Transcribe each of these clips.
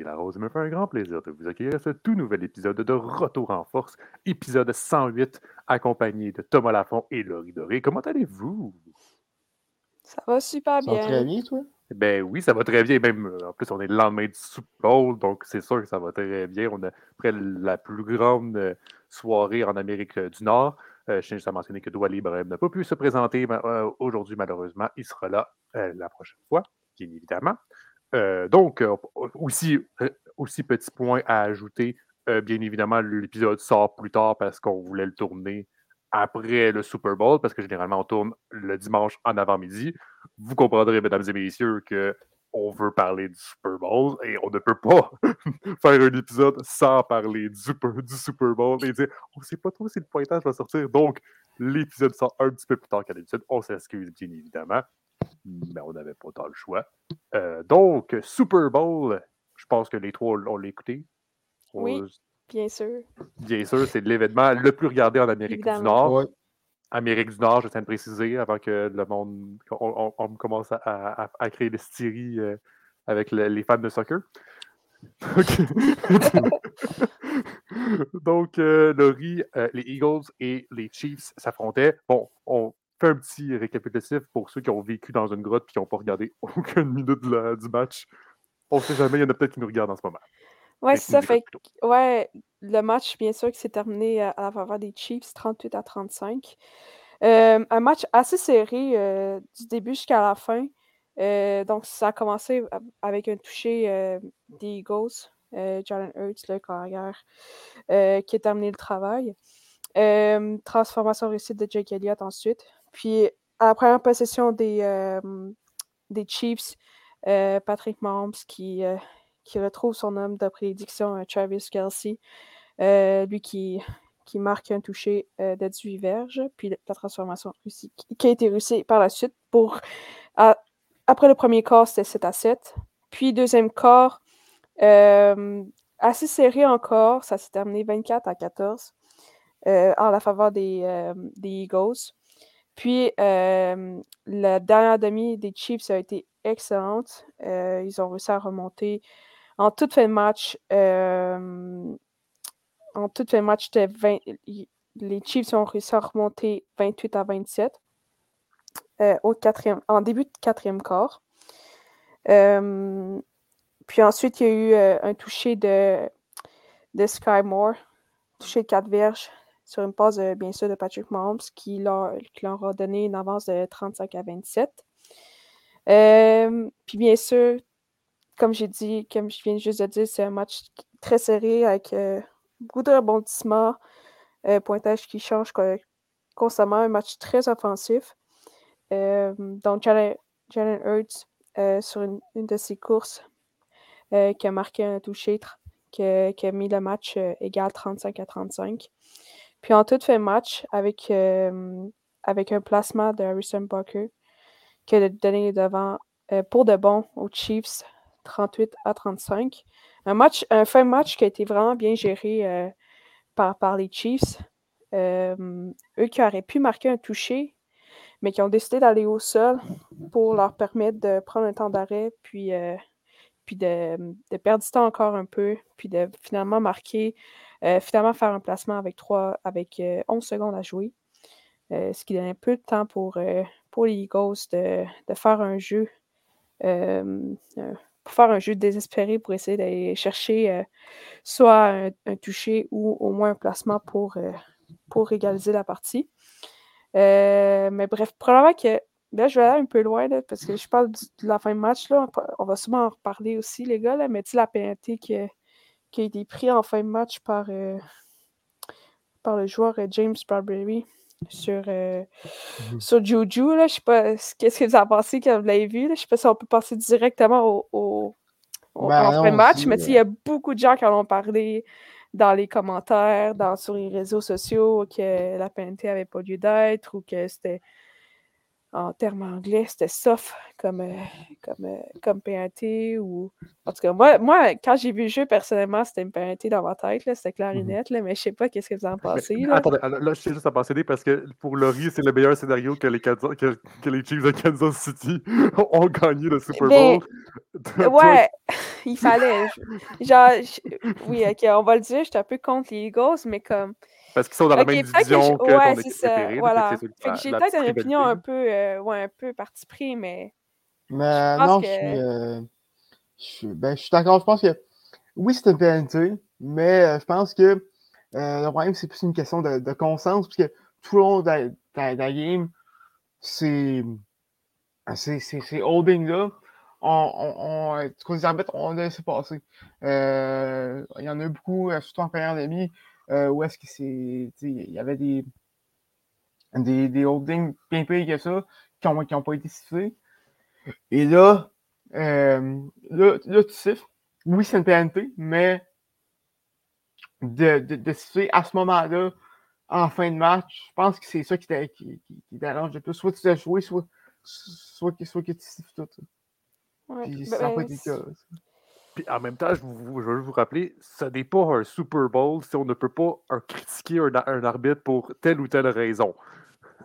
Olivier Larose. Il me fait un grand plaisir de vous accueillir à ce tout nouvel épisode de Retour en Force, épisode 108, accompagné de Thomas Lafont et Laurie Doré. Comment allez-vous? Ça va super bien. Ça va très bien, toi? Ben oui, ça va très bien. Même, euh, en plus, on est le lendemain du Super Bowl, donc c'est sûr que ça va très bien. On a après la plus grande euh, soirée en Amérique euh, du Nord. je tiens juste à mentionner que Douali Ibrahim n'a pas pu se présenter aujourd'hui, malheureusement. Il sera là la prochaine fois, bien évidemment. Donc, aussi, aussi petit point à ajouter, bien évidemment, l'épisode sort plus tard parce qu'on voulait le tourner après le Super Bowl, parce que généralement on tourne le dimanche en avant-midi. Vous comprendrez, mesdames et messieurs, que on veut parler du Super Bowl et on ne peut pas faire un épisode sans parler du Super, du Super Bowl et dire on ne sait pas trop si le pointage va sortir. Donc, l'épisode sort un petit peu plus tard qu'à l'habitude. On s'excuse bien évidemment, mais on n'avait pas tant le choix. Euh, donc, Super Bowl, je pense que les trois, on l'a écouté. Oui. Bien sûr. Bien sûr, c'est l'événement le plus regardé en Amérique du Nord. Amérique du Nord, je tiens à préciser, avant que le monde on, commence à, créer des styries euh, avec les fans de soccer. Donc, euh, Laurie, euh, les Eagles et les Chiefs s'affrontaient. Bon, on fait un petit récapitulatif pour ceux qui ont vécu dans une grotte et qui n'ont pas regardé aucune minute du match. On ne sait jamais, il y en a peut-être qui nous regardent en ce moment. Ouais, c'est ça. Fait ouais, le match, bien sûr, qui s'est terminé à, la faveur des Chiefs, 38 à 35. Euh, un match assez serré euh, du début jusqu'à la fin. Euh, donc, ça a commencé avec un toucher des Eagles, Jalen Hurts, le carrière, qui a terminé le travail. transformation réussite de Jake Elliott ensuite. Puis, à la première possession des, des Chiefs, Patrick Mahomes qui qui retrouve son homme de prédiction, euh, Travis Kelsey, euh, lui qui, qui marque un toucher euh, de 18 verges, puis la transformation qui a été réussie par la suite pour. après le premier quart, c'était 7 à 7. Puis deuxième quart, assez serré encore, ça s'est terminé 24 à 14 en la faveur des, des Eagles. Puis la dernière demi des Chiefs a été excellente. ils ont réussi à remonter en toute fin de match, euh, en toute fin de match, 20, les Chiefs ont réussi à remonter 28 à 27 euh, au quatrième, en début de quatrième quart. Euh, puis ensuite, il y a eu un toucher de, de Sky Moore, touché de 4 verges sur une passe, bien sûr, de Patrick Mahomes qui leur, qui leur, a donné une avance de 35 à 27. puis bien sûr, comme j'ai dit, comme je viens juste de dire, c'est un match très serré avec euh, beaucoup de rebondissements, euh, pointage qui change constamment, un match très offensif. Euh, donc, Jalen, Hurts, sur une, de ses courses, qui a marqué un toucher, qui qui a mis le match égal 35 à 35. Puis en toute fin de match, avec, avec un placement de Harrison Bucker, qui a donné devant pour de bon aux Chiefs 38 à 35. Un match, un fin match qui a été vraiment bien géré euh, par, par les Chiefs. Euh, eux qui auraient pu marquer un toucher, mais qui ont décidé d'aller au sol pour leur permettre de prendre un temps d'arrêt, puis, euh, puis de, perdre du temps encore un peu, puis de finalement marquer, finalement faire un placement avec, 3, avec 11 secondes à jouer. ce qui donnait peu de temps pour, pour les Eagles de, de faire un jeu pour faire un jeu désespéré pour essayer d'aller chercher euh, soit un, toucher ou au moins un placement pour, euh, pour égaliser la partie. Euh, mais bref, probablement que là, je vais aller un peu loin parce que je parle de la fin de match. Là, on va sûrement en reparler aussi, les gars, là, mais tu la pénalité qui, qui, a été prise en fin de match par, par le joueur James Bradbury sur, euh, mmh sur Juju. Là. Je sais pas qu'est-ce que vous en pensez quand vous l'avez vu. Là. Je sais pas si on peut passer directement au, au, ben match, mais il y a beaucoup de gens qui en ont parlé dans les commentaires, dans, sur les réseaux sociaux, que la pénalité n'avait pas lieu d'être ou que c'était en termes anglais, c'était soft comme, euh, comme, euh, comme PNT ou. En tout cas, moi, moi quand j'ai vu le jeu, personnellement, c'était une PNT dans ma tête, c'était clarinette, là, mais je sais pas qu'est-ce que vous en pensez. Là. Attendez, là, je sais juste à penser parce que pour Laurie, c'est le meilleur scénario que les, que, que, les Chiefs de Kansas City ont gagné le Super Bowl. ouais, il fallait. Genre, je- oui, ok, on va le dire, j'étais un peu contre les Eagles, mais comme. Parce qu'ils sont dans la même peut-être que division je- que, ouais, ton c'est équipe ça, préférée. là, voilà. j'ai peut-être une opinion un peu, euh, ouais, un peu parti pris, mais. Mais non, que- je suis, euh, je suis- ben, je suis d'accord. Je pense que oui, c'est une pénalité, mais euh, je pense que euh, le problème, c'est plus une question de, de conscience, parce que tout le long de la, de la- de la game, c'est ces, holdings-là, on, on, on, des arbitres, on a laissé passer. Euh, il y en a eu beaucoup, surtout en première demi, où est-ce que c'est. Il y avait des, des, des holdings bien pires que ça qui n'ont qui ont pas été sifflés. Et là, euh, là, là, tu siffles. Oui, c'est une PNP, mais de, de, de siffler à ce moment-là, en fin de match, je pense que c'est ça qui, qui, qui, qui le plus. Soit tu t'as joué, soit, soit, que- soit que tu siffles tout. Ouais, Puis ben, ça n'a pas été le cas. Puis en même temps, je, vous, je veux vous rappeler, ce n'est pas un Super Bowl si on ne peut pas un- critiquer un, un arbitre pour telle ou telle raison.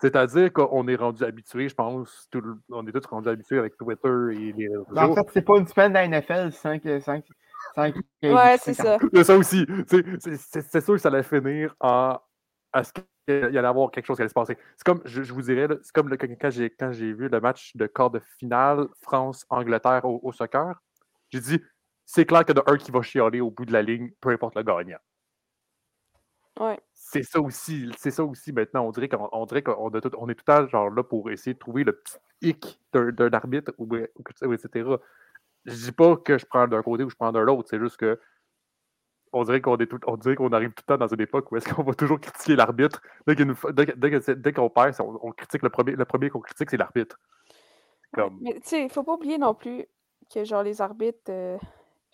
C'est-à-dire qu'on est rendu habitué, je pense, tout on est tous rendus habitués avec Twitter et les réseaux Mais En fait, c'est pas une semaine de la NFL sans que. Sans, que- Ouais, c'est ça. A ça aussi. C'est- c'est- C'est c'est sûr que ça allait finir en. à ce qu'il y allait avoir quelque chose qui allait se passer. C'est comme, je, je vous dirais, c'est comme le- quand j'ai quand j'ai vu le match de quart de finale France-Angleterre au, au soccer, j'ai dit, c'est clair qu'il y en a un qui va chialer au bout de la ligne, peu importe le gagnant. Ouais. C'est ça aussi, c'est ça aussi maintenant. On dirait qu'on on dirait qu'on a tout- on est tout le temps genre là pour essayer de trouver le petit hic d'un arbitre ou, ou etc. Je dis pas que je prends d'un côté ou je prends de l'autre, c'est juste que on dirait qu'on est tout, on dirait qu'on arrive tout le temps dans une époque où est-ce qu'on va toujours critiquer l'arbitre. Dès fois- dès dès qu'on perd, on, on critique le premier, le premier qu'on critique, c'est l'arbitre. Comme, Mais tu sais, il faut pas oublier non plus que genre les arbitres, euh,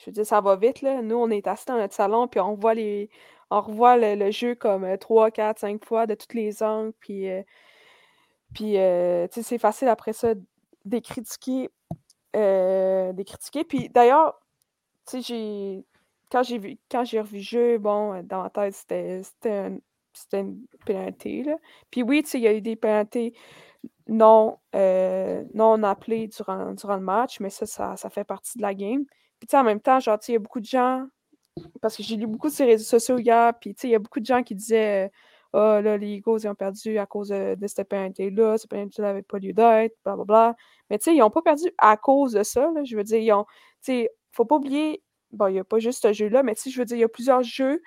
je veux dire, ça va vite, là. Nous, on est assis dans notre salon, puis on les. On revoit le, le jeu comme euh, 3, 4, 5 fois de tous les angles. Puis, euh, euh, sais, c'est facile après ça de critiquer. euh. Puis d'ailleurs, j'ai. Quand j'ai vu quand j'ai revu le jeu, bon, dans ma tête, c'était un- une pénalité, là. Puis oui, il y a eu des pénalités non, euh, non durant, durant le match, mais ça, ça, ça fait partie de la game. Puis tu sais, en même temps, genre, tu sais, il y a beaucoup de gens, parce que j'ai lu beaucoup sur les réseaux sociaux hier, puis tu sais, il y a beaucoup de gens qui disaient, ah là, les Eagles, ils ont perdu à cause de, de cette pénalité-là, cette pénalité n'avait pas lieu d'être, blablabla. Mais tu sais, ils n'ont pas perdu à cause de ça, là. Je veux dire, ils ont, tu sais, faut pas oublier, bon, il n'y a pas juste ce jeu-là, mais tu sais, je veux dire, il y a plusieurs jeux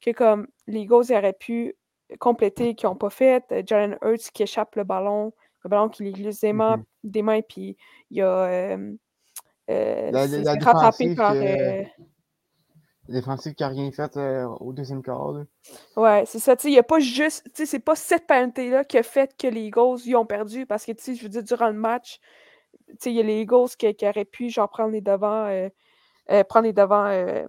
que comme les Eagles ils auraient pu compléter, qui n'ont pas fait. Euh, Jalen Hurts qui échappe le ballon, le ballon qui lui glisse des mains, Mhm. des mains puis il y a. euh, euh, La- la c'est rattrapé défensive par. que- euh, défensif qui n'a rien fait euh, au deuxième quart. là. Ouais, c'est ça. Il n'y a pas juste. Tu sais, c'est pas cette pénalité-là qui a fait que les Eagles y ont perdu. Parce que, tu sais, je veux dire, durant le match, tu sais, il y a les Eagles qui, qui auraient pu, genre, prendre les devants, euh, euh, prendre les devants euh,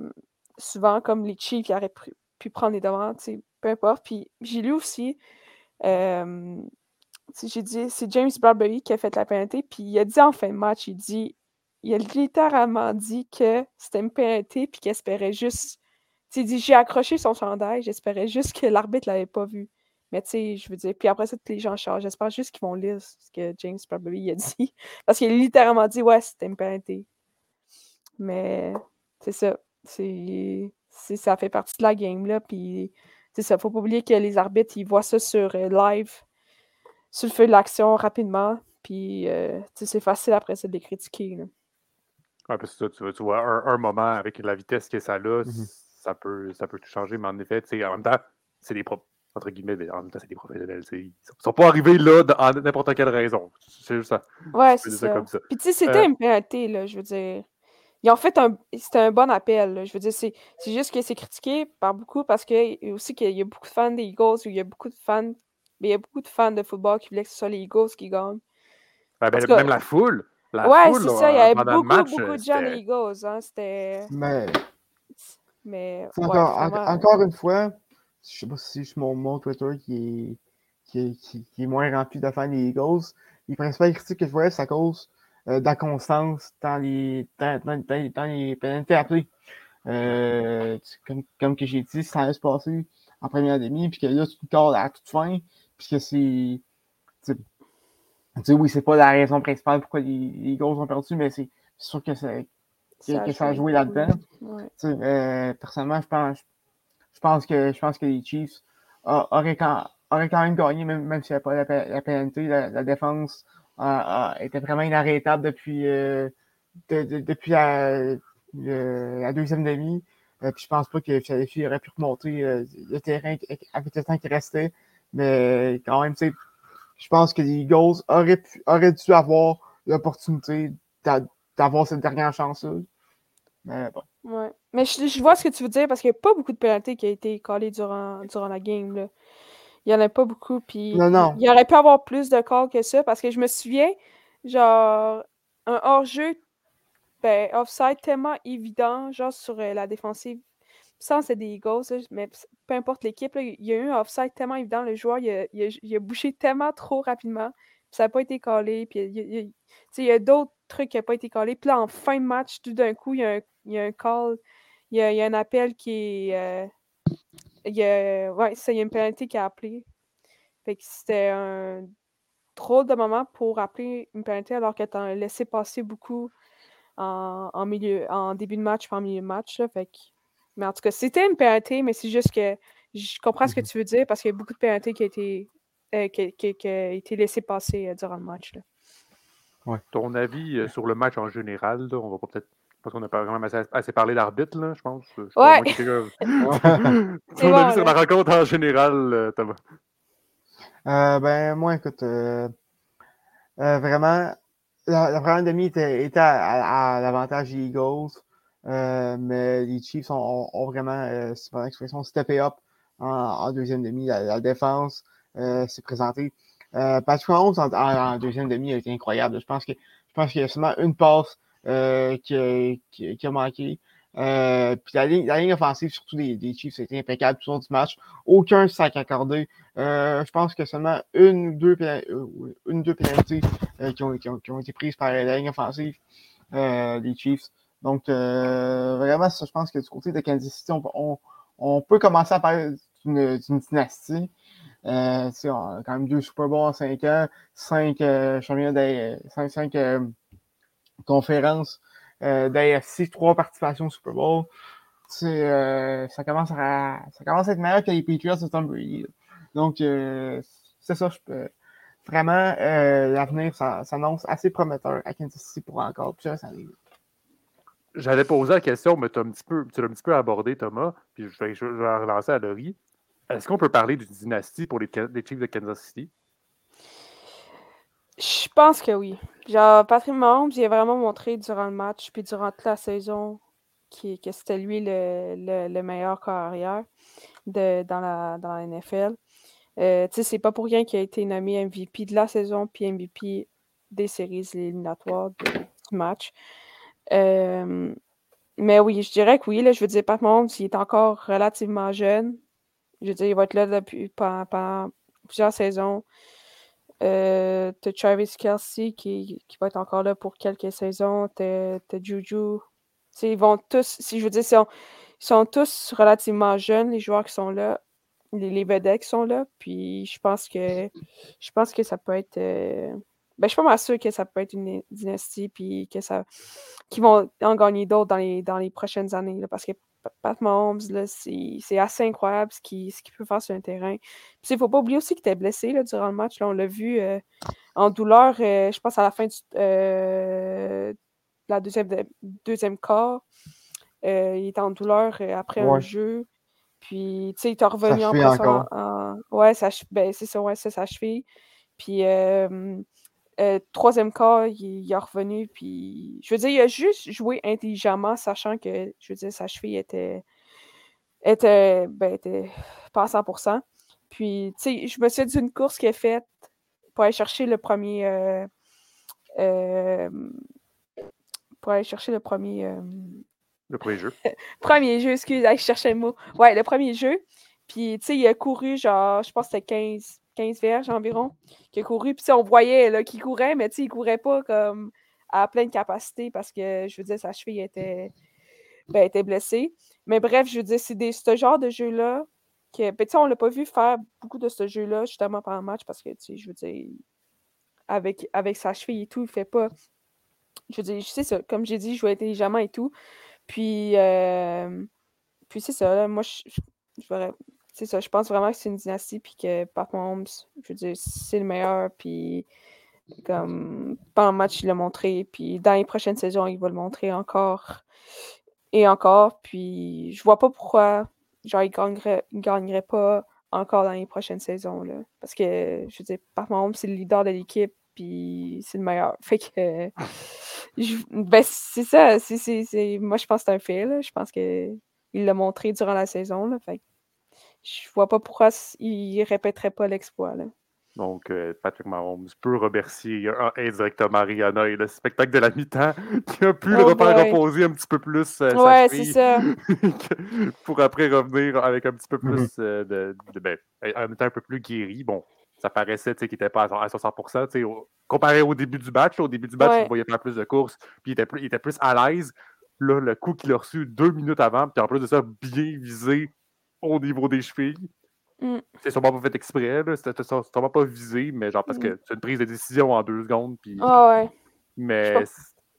souvent, comme les Chiefs qui auraient pu, pu prendre les devants, tu sais, peu importe. Puis j'ai lu aussi, euh, j'ai dit, c'est James Bradbury qui a fait la pénalité. Puis il a dit en fin de match, il dit, il a littéralement dit que c'était une pénalité, puis qu'il espérait juste tu dit, j'ai accroché son chandail, j'espérais juste que l'arbitre l'avait pas vu. Mais tu sais, je veux dire, puis après ça, tous les gens changent. J'espère juste qu'ils vont lire ce que James Bradbury a dit. Parce qu'il a littéralement dit, ouais, c'était une pénalité. Mais c'est ça. Ça fait partie de la game, là. Puis c'est ça, faut pas oublier que les arbitres, ils voient ça sur euh, live, sur le feu de l'action rapidement. Puis euh, c'est facile après ça de les critiquer. là. Ouais, parce que ça, tu vois, tu vois un, un moment avec la vitesse que ça a, Mhm. ça, peut, ça peut tout changer, mais en effet, tu sais, en même temps, c'est des pro- entre guillemets, mais en même temps, c'est des professionnels. Ils sont- sont pas arrivés là de- en n'importe quelle raison. C'est juste ça. Ouais, c'est ça ça. comme ça. Puis tu sais, c'était Euh, une pénalité, là, je veux dire. Ils ont fait un... C'était un bon appel, là, Je veux dire, c'est c'est juste que c'est critiqué par beaucoup parce que il y a aussi qu'il y a beaucoup de fans des Eagles, ou il y a beaucoup de fans... Mais il y a beaucoup de fans de football qui voulaient que ce soit les Eagles qui gagnent. ben, ben, cas- même la foule. La ouais, foule, c'est ça, il y avait pendant le beaucoup, match, beaucoup euh, de gens des Eagles, hein, c'était... Mais Mais, ouais, encore, vraiment, encore une fois, je sais pas si c'est mon, mon Twitter qui est, qui, est, qui, qui est moins rempli de fans des Eagles. les principales critiques que je voyais, c'est à cause de la constance dans les, dans, dans, les pénalités appelées. comme, comme que j'ai dit, ça allait se passer en première demi, puis que là, tu te à toute fin, puisque c'est. Tu sais, oui, c'est pas la raison principale pourquoi les, les Eagles ont perdu, mais c'est sûr que, ça, que, ça a joué là-dedans. Euh, personnellement, je pense, je pense, que, je pense que les Chiefs auraient quand, auraient quand même gagné, même, même s'il n'y avait pas la, pénalité. La, défense était vraiment inarrêtable depuis, euh, depuis la, la, deuxième demi. Euh, puis je pense pas que Philadelphie aurait pu remonter le terrain avec le temps qui restait. Mais quand même, je pense que les Eagles auraient, pu, auraient dû avoir l'opportunité d'avoir cette dernière chance-là. Mais bon. Ouais. Mais je, vois ce que tu veux dire parce qu'il n'y a pas beaucoup de pénalités qui ont été collées durant, durant la game. Là. Il n'y en a pas beaucoup. Puis non, non. Il aurait pu avoir plus de calls que ça parce que je me souviens, genre, un hors-jeu ben, offside tellement évident, genre sur euh, la défensive. Ça, c'est des Eagles, mais peu importe l'équipe, il y a eu un offside tellement évident. Le joueur, il a, il a, bouché tellement trop rapidement. ça n'a pas été collé. Puis il y a, d'autres trucs qui n'ont pas été collés. Puis là, en fin de match, tout d'un coup, il y, a un, il y a un call, il y a, un appel qui est. Euh, il y a, ouais, ça, il y a une pénalité qui a appelé. Fait que c'était un drôle de moment pour appeler une pénalité alors que as laissé passer beaucoup en, milieu, en début de match, pas en milieu de match. fait mais en tout cas, c'était une pénalité, mais c'est juste que je comprends ce que mmh tu veux dire parce qu'il y a beaucoup de pénalités qui ont été, euh, qui, été laissées passer euh, durant le match. Ouais. Ton avis euh, sur le match en général, on va peut-être. Parce qu'on n'a pas vraiment assez, parlé d'arbitre, là, je pense. Ouais. Ton avis sur la rencontre en général, Thomas? ben, moi, écoute, vraiment, la, première demi était, à, l'avantage des Eagles, euh, mais les Chiefs ont, vraiment, euh, c'est pas l'expression, steppé up en, deuxième demi. La, défense euh, s'est présentée. Euh, Patrick Mahomes en, deuxième demi a été incroyable. Je pense que je pense qu'il y a seulement une passe qui, qui, a manqué. Euh, puis la ligne, la ligne offensive, surtout des, des Chiefs, c'était impeccable tout au long du match. Aucun sac accordé. Euh, je pense que seulement une ou deux, euh, une, deux pénalités euh, qui, ont, qui, ont, qui, ont, été prises par la ligne offensive des Chiefs. Donc, vraiment, ça, je pense que du côté de Kansas City, on, peut commencer à parler d'une dynastie. Euh, on a quand même deux Super Bowls en cinq ans, cinq championnats, cinq, cinq conférences euh, d'AFC, trois participations au Super Bowl. Euh, ça, commence à, ça commence à être meilleur que les Patriots de Tom Brady. Donc, euh, c'est ça, je peux. Vraiment, euh, l'avenir s'annonce assez prometteur à Kansas City pour encore plusieurs. J'allais poser la question, mais tu l'as un, petit peu, abordé, Thomas, puis je vais, vais relancer à Laurie. Est-ce qu'on peut parler d'une dynastie pour les, les Chiefs de Kansas City? Je pense que oui. Genre, Patrick Mahomes, il a vraiment montré durant le match, puis durant toute la saison, que c'était lui le, meilleur carrière la, dans la NFL. Euh, tu sais, c'est pas pour rien qu'il a été nommé MVP de la saison, puis MVP des séries éliminatoires du match. Euh, mais oui, je dirais que oui. Là, je veux dire, Pat Mahomes, il est encore relativement jeune. Je veux dire, il va être là depuis pendant plusieurs saisons. Euh, t'as Travis Kelsey qui, qui, va être encore là pour quelques saisons. T'as Juju. ils vont tous, si je veux dire, ils sont, tous relativement jeunes, les joueurs qui sont là, les, les vedettes qui sont là. Puis je pense que je pense que ça peut être. Euh, ben, je suis pas mal sûr que ça peut être une dynastie, puis que ça. qu'ils vont en gagner d'autres dans les, dans les prochaines années. Là, parce que Pat Mahomes, c'est assez incroyable ce qu'il peut faire sur un terrain. Il ne faut pas oublier aussi qu'il était blessé là, durant le match. Là, on l'a vu euh, en douleur, euh, je pense à la fin de euh, la deuxième, deuxième quart. il était en douleur après un jeu. Puis, tu sais, il est revenu en, en, Ouais, ben, c'est ça, ouais, cheville. Puis, euh, troisième cas, il, est revenu, puis je veux dire, il a juste joué intelligemment, sachant que, je veux dire, sa cheville était, était, ben, était pas à 100%. Puis, tu sais, je me suis dit d'une course qu'il a faite pour aller chercher le premier. Euh, euh, pour aller chercher le premier. le premier jeu. premier jeu, excusez, je cherchais le mot. Ouais, le premier jeu. Puis, tu sais, il a couru, genre, je pense que c'était 15, 15 verges environ, qui a couru. Puis on voyait qu'il courait, mais il courait pas comme à pleine capacité parce que, je veux dire, sa cheville était, ben, était blessée. Mais bref, je veux dire, c'est ce genre de jeu-là que, ben, on l'a pas vu faire beaucoup de ce jeu-là, justement, pendant le match parce que, je veux dire, avec, avec sa cheville et tout, il fait pas. Je veux dire, sais ça, comme j'ai dit, il joue intelligemment et tout. Puis, euh, puis c'est ça, moi, je, je, c'est ça, je pense vraiment que c'est une dynastie, puis que Pat Mahomes, je veux dire, c'est le meilleur, puis comme pendant le match, il l'a montré, puis dans les prochaines saisons, il va le montrer encore et encore, puis je vois pas pourquoi, genre, il gagnerait, gagnerait pas encore dans les prochaines saisons, là, parce que, je veux dire, Pat Mahomes, c'est le leader de l'équipe, puis c'est le meilleur. Fait que, ben, c'est ça, moi, je pense que c'est un fait, là, je pense qu'il l'a montré durant la saison, là, fait je vois pas pourquoi il répéterait pas l'exploit. Donc, euh, Patrick Mahomes peut remercier indirectement Rihanna et le spectacle de la mi-temps qui a pu le oh refaire reposer un petit peu plus. Euh, ouais, c'est ça. pour après revenir avec un petit peu plus mm-hmm. euh, de. de ben, en étant un peu plus guéri. Bon, ça paraissait qu'il n'était pas à 60%. Au, comparé au début du match, au début du match, il voyait faire plus de courses, puis il était plus, il était plus à l'aise. Là, le coup qu'il a reçu deux minutes avant, puis en plus de ça, bien visé au niveau des chevilles. Mm. C'est sûrement pas fait exprès, c'était sûrement pas visé, mais genre parce mm. que c'est une prise de décision en deux secondes. Puis... Ah ouais. Mais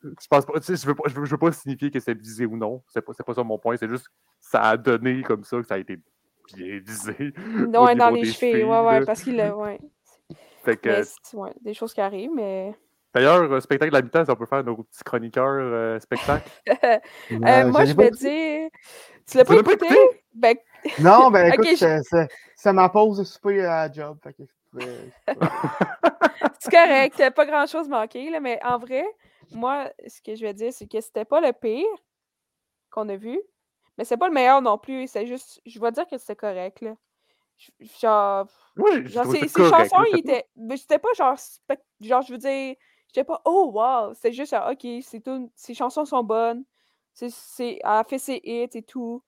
je pense pas, je veux pas, je veux, pas signifier que c'est visé ou non. C'est pas, pas ça mon point, c'est juste que ça a donné comme ça que ça a été bien visé. Ouais, dans les chevilles, ouais, ouais, parce qu'il a. Ouais. Fait que. ouais, des choses qui arrivent, mais. D'ailleurs, euh, spectacle de la mi-temps, on peut faire nos petits chroniqueurs euh, spectacle. euh, moi, je vais dire. Tu l'as pas, écouté? Ben... Non, ben écoute, okay, c'est ma pause de souper à la job. c'est correct, t'as pas grand-chose manqué, là, mais en vrai, moi, ce que je vais dire, c'est que c'était pas le pire qu'on a vu, mais c'est pas le meilleur non plus. C'est juste, je vais dire que c'était correct, là. Genre, oui, genre ces, chansons, ils étaient. Mais c'était pas genre, genre, je veux dire, j'étais pas, oh wow, c'est juste, ok, c'est tout, ces chansons sont bonnes, c'est, elle a fait ses hits et tout.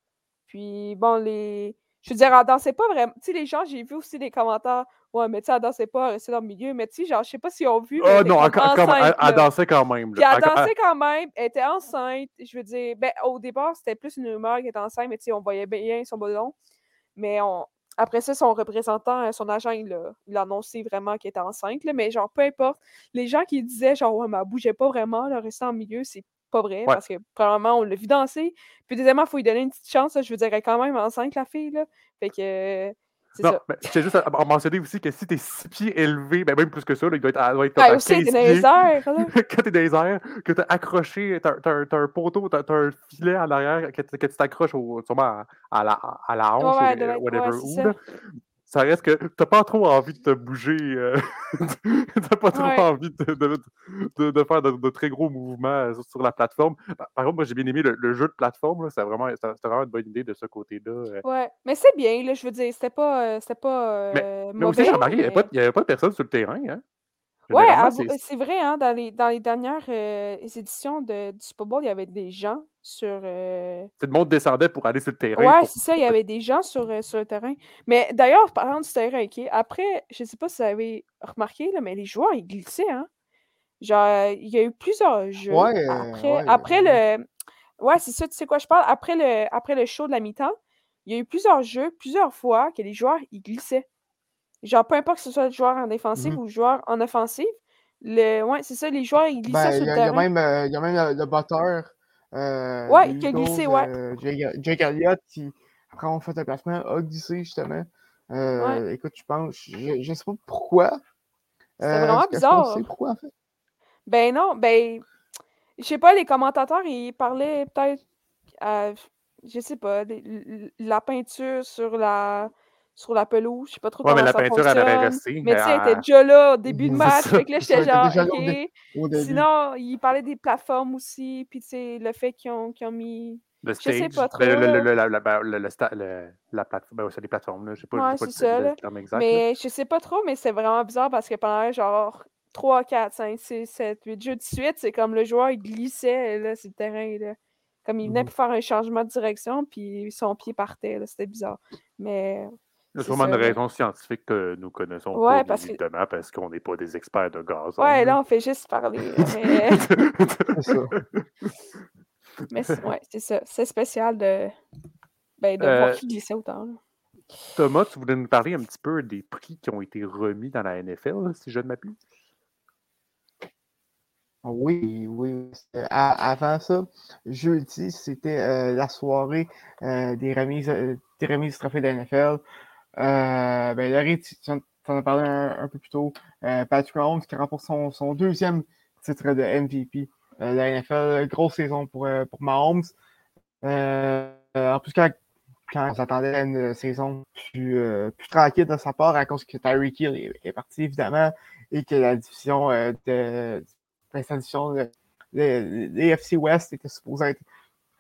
Puis bon, les. Je veux dire, elle dansait pas vraiment. Tu sais, les gens, j'ai vu aussi des commentaires. Ouais, mais tu sais, elle dansait pas, elle restait dans le milieu. Mais tu sais, genre, je sais pas s'ils ont vu. oh non, elle, dansait quand même. Puis elle dansait quand même. Elle était enceinte. Je veux dire, ben, au départ, c'était plus une rumeur qu'elle était enceinte, mais tu sais, on voyait bien son ballon. Mais on... après ça, son représentant, son agent, il a, annoncé vraiment qu'elle était enceinte. Là, mais genre, peu importe. Les gens qui disaient, genre, ouais, mais elle bougeait pas vraiment, elle restait en milieu, c'est pas vrai, parce que probablement on l'a vu danser. Puis deuxièmement, il faut lui donner une petite chance. je veux dire, elle est quand même enceinte, la fille. Là. Fait que. C'est non, ça. mais j'ai juste à mentionner aussi que si t'es six pieds élevé, ben même plus que ça, là, il doit être, doit être ah, aussi, t'es dans les airs, Quand t'es dans les airs, que t'as accroché, t'as, as, un poteau, t'as, un filet à l'arrière, que, que tu t'accroches sûrement à, à, la, à la hanche ouais, ou whatever où, là, ça reste que t'as pas trop envie de te bouger, euh, t'as pas trop envie de, de, de, faire de, très gros mouvements sur la plateforme. Par contre, moi j'ai bien aimé le, jeu de plateforme, c'est vraiment, vraiment une bonne idée de ce côté-là. Euh. Ouais, mais c'est bien, là, je veux dire, c'était pas, euh, c'était pas mais, mais aussi, Jean-Marie, il n'y avait, pas de personne sur le terrain, hein? Oui, c'est vrai, hein, dans, les, dans les dernières éditions de, du Super Bowl, il y avait des gens sur. Euh... Tout le monde descendait pour aller sur le terrain. Ouais, c'est ça, il y avait des gens sur, sur le terrain. Mais d'ailleurs, parlant du terrain, OK, après, je ne sais pas si vous avez remarqué, là, mais les joueurs, ils glissaient, hein. Genre, il y a eu plusieurs jeux. Ouais, après, après le. Ouais, c'est ça, tu sais quoi je parle? Après le, après le show de la mi-temps, il y a eu plusieurs jeux, plusieurs fois que les joueurs, ils glissaient. Genre, peu importe que ce soit le joueur en défensive mmh ou le joueur en offensive, le... ouais, c'est ça, les joueurs, ils glissaient ben, sur le terrain. Il y, a même, euh, y a même le, batteur. Euh, ouais, qui a glissé, ouais. Euh, Jake, Elliott, qui, après on fait un placement, a glissé justement. Euh, Écoute, je pense, je ne sais pas pourquoi. C'est vraiment bizarre. C'est pourquoi, en fait? Ben non, ben, je sais pas, les commentateurs, ils parlaient peut-être, je sais pas, la peinture sur la sur la pelouse. Je sais pas trop comment mais la ça peinture, fonctionne. Elle avait resté, mais tu sais, elle était déjà là au début de match. Fait que là, j'étais genre, OK. Sinon, il parlait des plateformes aussi. Puis tu sais, le fait qu'ils ont, qu ont, mis. Le stage, je sais pas trop. Le, le, le, la, la plateforme, ben, c'est des plateformes, là. Je sais pas, ouais, pas ça, le, terme exact. Mais là. je sais pas trop, mais c'est vraiment bizarre parce que pendant genre 3, 4, 5, 6, 7, 8 jeux de suite, c'est comme le joueur, il glissait là, sur le terrain. Là. Comme il venait mmh. pour faire un changement de direction, puis son pied partait. C'était bizarre. Mais sûrement une raison scientifique que nous connaissons ouais, pas, parce évidemment, parce qu'on n'est pas des experts de gaz. Ouais, là, on fait juste parler. Mais, C'est ça. mais c'est ouais, c'est ça. C'est spécial de, ben, de Euh, voir qui glissait autant. là. Thomas, tu voulais nous parler un petit peu des prix qui ont été remis dans la NFL, si je ne m'abuse? Oui, oui. Avant ça, jeudi, c'était euh, la soirée euh, des remises, euh, des remises du trophée de la NFL. Euh, ben, Larry, tu en as parlé un, peu plus tôt. Euh, Patrick Mahomes qui remporte son, deuxième titre de MVP euh, de la NFL. Grosse saison pour, Mahomes. En plus, quand, on s'attendait à une saison plus, tranquille de sa part, à cause que Tyreek Hill est, parti, évidemment, et que la division de, le- l'AFC West était supposée être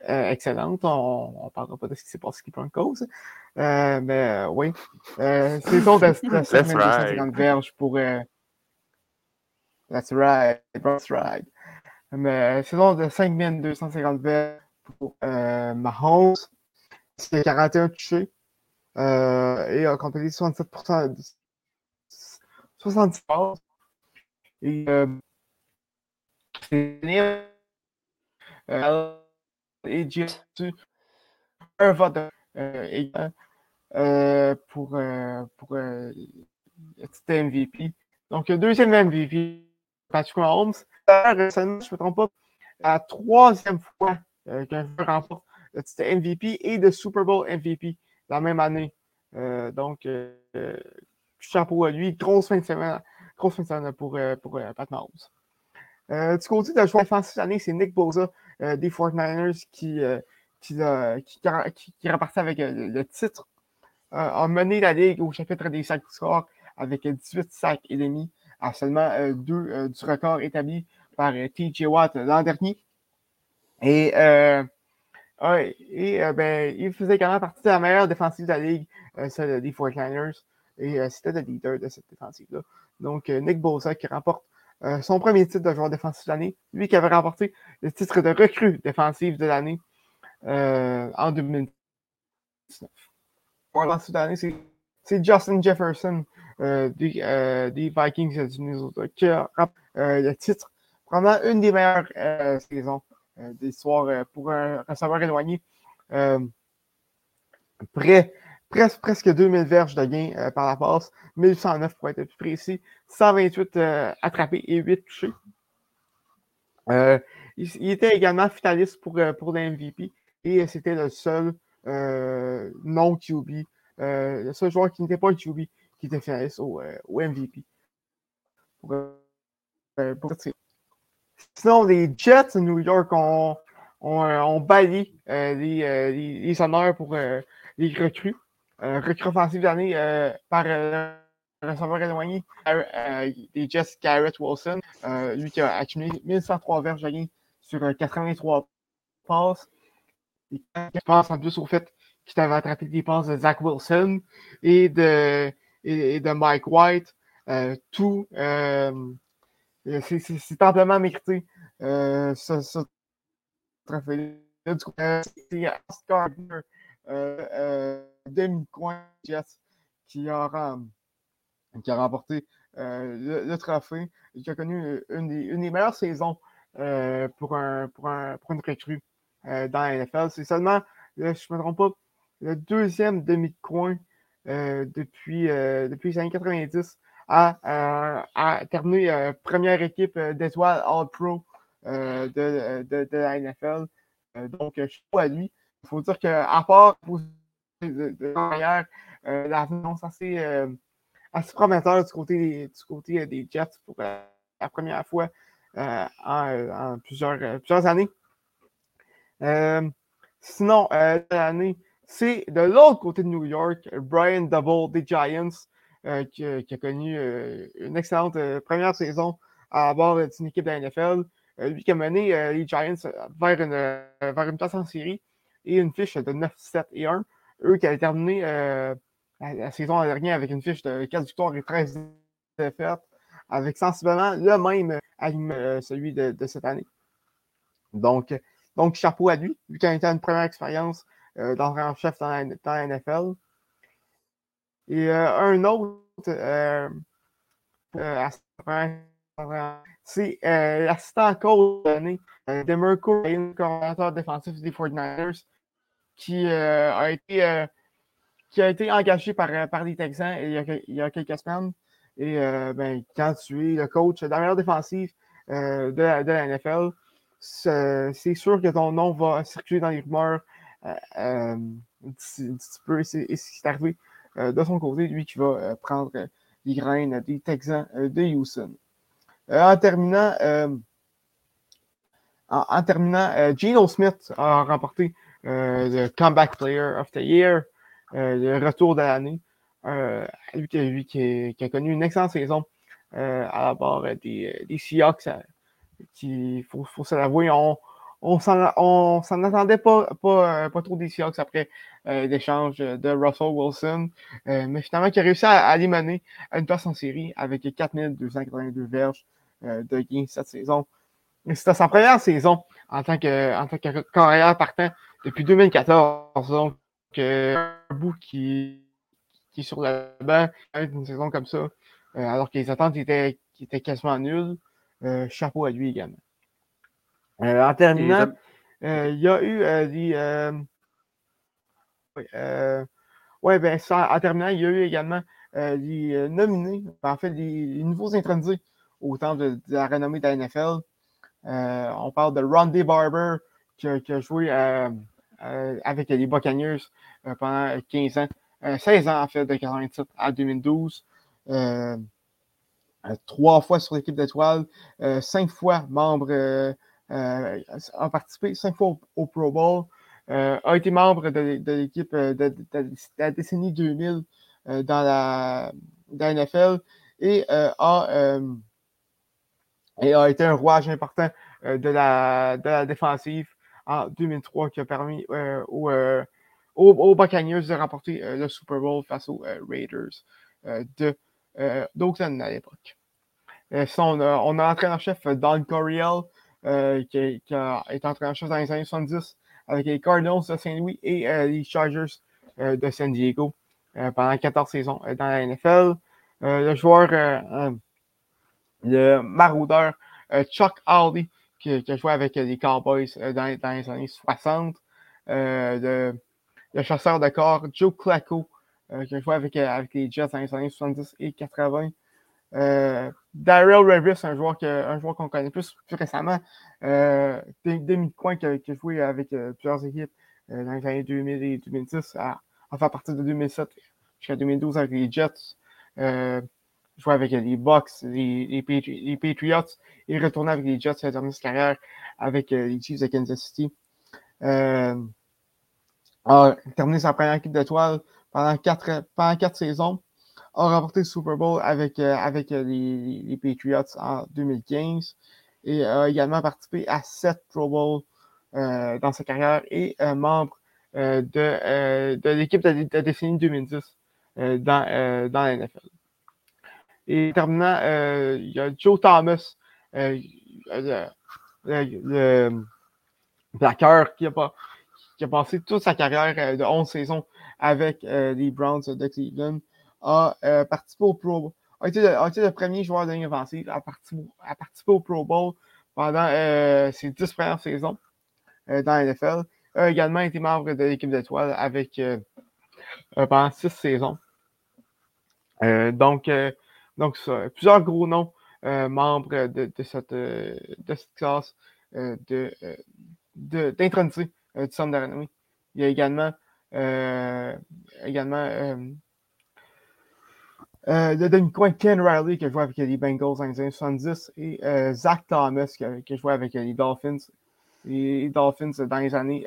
euh, excellente. On ne parlera pas de ce qui s'est passé avec les Broncos. Euh, mais euh, oui. Euh, saison de, de 5250 verges pour. that's right. That's right. Mais saison de 5250 verges pour Mahomes. C'est 41 touchés. Euh, et a complété 67% de 70 passes. Et euh, c'est euh, et j'ai un vote de- euh, euh, pour, euh, pour euh, MVP. Donc, deuxième MVP, Patrick Mahomes. Récemment, je ne me trompe pas, la troisième fois qu'un joueur remporte le titre MVP et le Super Bowl MVP la même année. Donc, chapeau à lui. Grosse fin de semaine, grosse fin de semaine pour, pour euh, Pat Mahomes. Euh, du côté de joueur défensif cette année, c'est Nick Bosa euh, des 49ers qui, euh, qui, l'a- qui, qui, reparti avec euh, le, titre. Euh, a mené la ligue au chapitre des sacs scores avec 18 sacs et demi à seulement euh, deux euh, du record établi par euh, TJ Watt l'an dernier. Et, euh, et euh, ben, il faisait également partie de la meilleure défensive de la ligue, euh, celle des 49ers. Et euh, c'était le leader de cette défensive-là. Donc, euh, Nick Bosa qui remporte euh, son premier titre de joueur défensif de l'année. Lui qui avait remporté le titre de recrue défensive de l'année euh, en 2019. Pour l'an de l'année, c'est Justin Jefferson euh, des, Vikings du Minnesota qui a remporté le titre. Probablement une des meilleures saisons euh, pour un receveur éloigné. Près, presque, presque 2000 verges de gain euh, par la passe, 1109 pour être plus précis, 128 euh, attrapés et 8 touchés. Euh, il, était également finaliste pour, pour le MVP et c'était le seul non QB, euh, le seul joueur qui n'était pas un QB qui était finaliste au, au MVP. Sinon, les Jets de New York ont, ont, euh, les, les, les honneurs pour les recrues. Recrues offensives d'année euh, par euh, le receveur éloigné euh, des Jets Garrett Wilson. Euh, lui qui a accumulé 1103 verges de sur euh, 83 passes. Et je pense en plus au fait qu'il avait attrapé des passes de Zach Wilson et de, et, de Mike White. Tout, c'est- amplement mérité. Ce, ce trophée-là. C'est Oscar euh, euh, demi-coin qui qui a remporté euh, le, trophée et qui a connu une des, une des meilleures saisons euh, pour, un, pour, un, pour une recrue euh, dans la NFL. C'est seulement, là, je ne me trompe pas, le deuxième demi-coin euh, depuis, euh, depuis les années 90 à, euh, à terminer euh, première équipe euh, d'étoiles All-Pro euh, de, de, la NFL. Euh, donc, je suis à lui. Il faut dire qu'à part de, de carrière, euh, l'annonce assez, euh, assez prometteur du côté des, euh, Jets pour la première fois euh, en, plusieurs, années. Sinon, l'année, c'est de l'autre côté de New York, Brian Double des Giants, qui, a- connu une excellente première saison à bord d'une équipe de la NFL. Lui qui a mené les Giants vers une, vers une place en série et une fiche de 9, 7 et 1. Eux qui avaient terminé euh, la, saison dernière avec une fiche de 4 victoires et 13 défaites, avec sensiblement le même alignement euh, celui de, cette année. Donc, donc, chapeau à lui, lui qui a été une première expérience euh, dans, la- dans la NFL. Et un autre, c'est l'assistant cause de l'année, Demerco, coordinateur défensif des 49ers, qui a été qui a été engagé par, par les Texans il y, a, quelques semaines. Et ben, quand tu es le coach d'arrière défensif de, de la NFL, c'est sûr que ton nom va circuler dans les rumeurs euh, euh, un, petit, peu. Et c'est arrivé euh, de son côté, lui qui va prendre les graines des Texans de Houston. en terminant, en, terminant Geno Smith a remporté le Comeback Player of the Year, le retour de l'année. lui, lui qui, a connu une excellente saison à la barre des, des Seahawks il faut, se l'avouer, on, on s'en attendait pas, pas, euh, pas trop des Seahawks après euh, l'échange de Russell Wilson, euh, mais finalement qui a réussi à, à mener une place en série avec 4282 verges de gains cette saison. C'était sa première saison en tant que, en tant que carrière partant depuis 2014, donc un bout qui, qui est sur le banc, une saison comme ça, alors que les attentes étaient, étaient quasiment nulles. Euh, chapeau à lui également. Euh, en terminant, euh, il y a eu des. Oui, ben, en terminant, il y a eu également des nominés, en fait, des, nouveaux intronisés au temps de, la renommée de la NFL. on parle de Rondy Barber qui a, joué avec les Buccaneers pendant 15 ans, 16 ans en fait, de 87 à 2012. Euh, trois fois sur l'équipe d'étoiles, euh, cinq fois membre, euh, a participé cinq fois au, Pro Bowl, a été membre de, l'équipe de, la décennie 2000 dans, la, NFL et a, et a été un rouage important la, de la défensive en 2003 qui a permis aux, aux, Buccaneers de remporter le Super Bowl face aux Raiders de euh, d'Oakland à l'époque. Euh, on, a, on a entraîneur-chef Don Coryell, euh, qui, a été entraîneur-chef dans les années 70 avec les Cardinals de Saint-Louis et les Chargers de San Diego pendant 14 saisons dans la NFL. le joueur, le maraudeur Chuck Howley, qui, a joué avec les Cowboys dans, les années 60. le, chasseur de corps Joe Clacko, euh, qui a joué avec, euh, les Jets dans les années 70 et 80. Euh, Daryl Revis, un joueur qu'on connaît plus, plus récemment, euh, demi-coin qui, qui, a joué avec plusieurs équipes dans les années 2000 et 2010, à, enfin à partir de 2007 jusqu'à 2012 avec les Jets. Euh, joué avec les Bucks, les, les, Patriots et retourné avec les Jets la dernière carrière avec les Chiefs de Kansas City. Euh, a terminé sa première équipe d'étoiles pendant quatre, pendant quatre saisons, a remporté le Super Bowl avec, euh, avec euh, les, les, Patriots en 2015 et a également participé à sept Pro Bowls euh, dans sa carrière et membre de, de l'équipe de, la décennie 2010 dans, dans la NFL. Et terminant, il y a Joe Thomas, le, le, le qui a pas qui a passé toute sa carrière euh, de 11 saisons avec euh, les Browns de Cleveland, a euh, participé au Pro Bowl, a été, le, premier joueur de ligne offensive à participer, à participer au Pro Bowl pendant ses 10 premières saisons dans la NFL. A également été membre de l'équipe d'étoiles avec pendant 6 saisons. donc, donc plusieurs gros noms membres de, de, cette, de cette classe euh, du centre de renommée. Il y a également, euh, également euh, le demi-coin Ken Riley qui a joué avec les Bengals en les années 70 et Zach Thomas qui a, joué avec les Dolphins, les Dolphins dans les années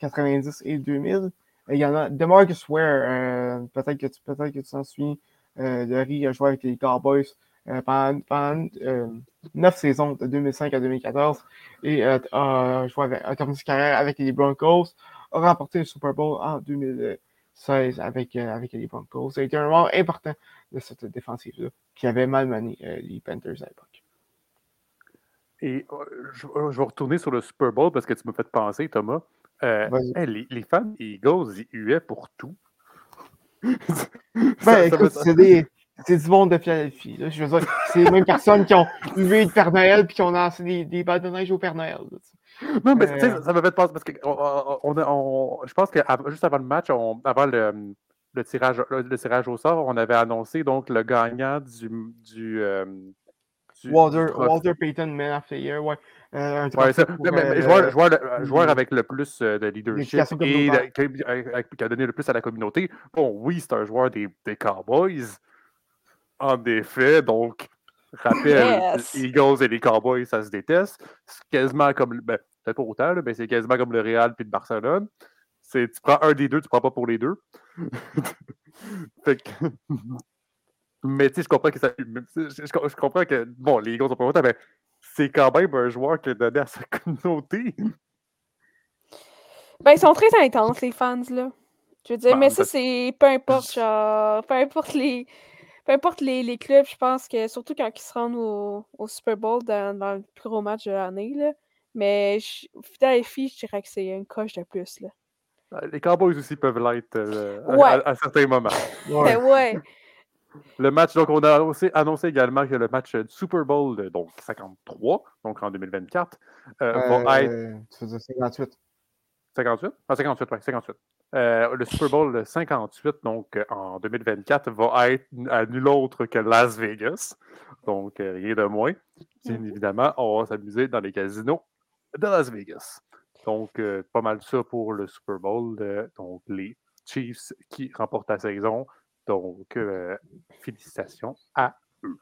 90 et 2000. Également, DeMarcus Ware, peut-être que tu peut que tu t'en souviens, euh, Riz a joué avec les Cowboys euh, pendant, pendant euh, neuf saisons de 2005 à 2014 et euh, a, joué avec, a terminé sa carrière avec les Broncos, a remporté le Super Bowl en 2016 avec, avec les Broncos. Ça a été un moment important de cette défensive-là qui avait mal mené les Panthers à l'époque. Et je, vais retourner sur le Super Bowl parce que tu m'as fait penser, Thomas. les, les, fans Eagles, ils huaient pour tout. Ben, écoute, c'est des. C'est du monde de Philadelphie. Là. Je veux dire, c'est les mêmes personnes qui ont levé le Père Noël puis qui ont lancé des, des balles de neige au Père Noël. Non, mais euh... ça m'a fait penser parce que on, on, on, je pense que juste avant le match, avant le, le, tirage, le, tirage au sort, on avait annoncé donc le gagnant du. du, euh, du Walter, Walter Payton, Man of the Year, ouais. Euh, ouais, ça, pour, mais, mais, joueur, joueur, le, joueur, avec le plus de leadership et de, qui, qui a donné le plus à la communauté. Bon, oui, c'est un joueur des, des Cowboys, en effet, donc, rappel, yes. les Eagles et les Cowboys, ça se déteste. C'est quasiment comme, ben, peut-être pas autant, mais c'est quasiment comme le Real puis le Barcelone. Tu prends un des deux, tu prends pas pour les deux. fait que... Mais tu sais, je comprends que ça. Je, je, comprends que, bon, les Eagles sont pas mais c'est quand même un joueur qui a donné à sa communauté. Ben, ils sont très intenses, les fans, là. Je veux dire, ben, mais ça, c'est peu importe, genre, peu importe les, peu importe les, les, clubs, je pense que surtout quand ils se rendent au, au Super Bowl dans, dans, le plus gros match de l'année, là. Mais fidèle et filles, je dirais que c'est une coche de plus, là. Les Cowboys aussi peuvent l'être euh, ouais. à, à, certains moments. Ouais. ouais. Le match, donc, on a aussi annoncé également que le match du Super Bowl, donc 53, donc en 2024, euh, euh, va être. Tu faisais 58. 58? Ah, 58, oui, 58. Euh, le Super Bowl 58, donc en 2024, va être à nul autre que Las Vegas. Donc, rien de moins. Bien mm-hmm. évidemment, on va s'amuser dans les casinos de Las Vegas. Donc, pas mal ça pour le Super Bowl. donc, les Chiefs qui remportent la saison. Donc, euh, félicitations à eux.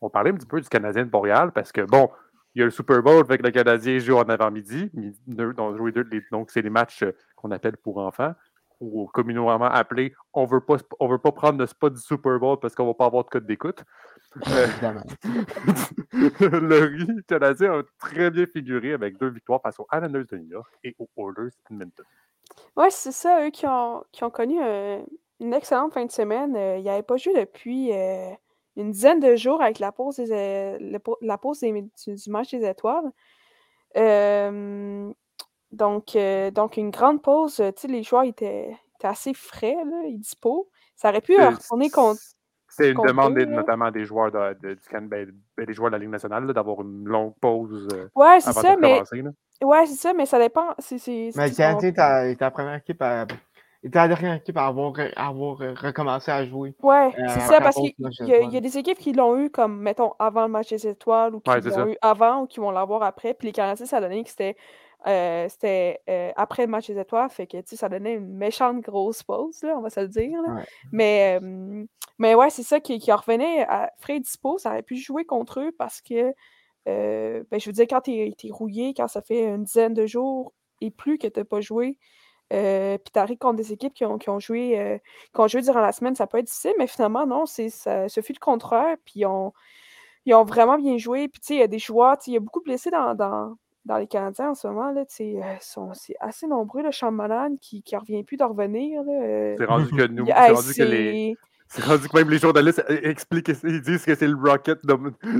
On parlait un petit peu du Canadien de Montréal parce que, bon, il y a le Super Bowl avec le Canadien joue en avant-midi. Donc, c'est les matchs euh, qu'on appelle pour enfants ou communément appelés on veut pas on veut pas prendre le spot du Super Bowl parce qu'on va pas avoir de code d'écoute. Euh, le Canadien a très bien figuré avec deux victoires face aux Islanders de New York et aux Oilers Edmonton. Oui, c'est ça, eux qui ont, qui ont connu un, une excellente fin de semaine. Euh, il n'avait pas joué depuis euh, une dizaine de jours avec la pause, des, euh, la pause des, du, du, match des étoiles. donc, donc, une grande pause. les joueurs étaient, étaient, assez frais, là, ils dispo. Ça aurait pu retourner contre. C'est une demande des, notamment des joueurs de, de, du ben, ben, des joueurs de la Ligue nationale d'avoir une longue pause ouais, c'est ça, mais... Ouais, c'est ça, mais ça dépend. C mais le Canadien est la première équipe à la dernière équipe à avoir, à avoir euh, recommencé à jouer. Ouais, euh, c'est ça, parce qu'il y, y, a des équipes qui l'ont eu comme, mettons, avant le match des étoiles, ou qui ouais, l'ont eu avant, ou qui vont l'avoir après. Puis les Canadiens, ça donnait que c'était euh, c'était euh, après le match des étoiles, fait que ça donnait une méchante grosse pause, là, on va se le dire. Ouais. Mais, euh, mais ouais, c'est ça qui, qui revenait à frais dispo, ça aurait pu jouer contre eux parce que, ben, je veux dire, quand tu es, rouillé, quand ça fait une dizaine de jours et plus que tu n'as pas joué, euh, puis t'arrives contre des équipes qui ont, qui ont joué, euh, qui ont joué durant la semaine, ça peut être difficile, mais finalement, non, c'est, ça, ce fut le contraire. Puis ils ont, ils ont vraiment bien joué. Puis tu sais, il y a des joueurs, il y a beaucoup de blessés dans, dans, dans, les Canadiens en ce moment. Là, euh, sont, c'est assez nombreux, le Chambonane qui ne revient plus de revenir. Euh. C'est rendu que nous, c'est rendu que les. C'est rendu que même les journalistes expliquent, ils disent que c'est le Rocket de,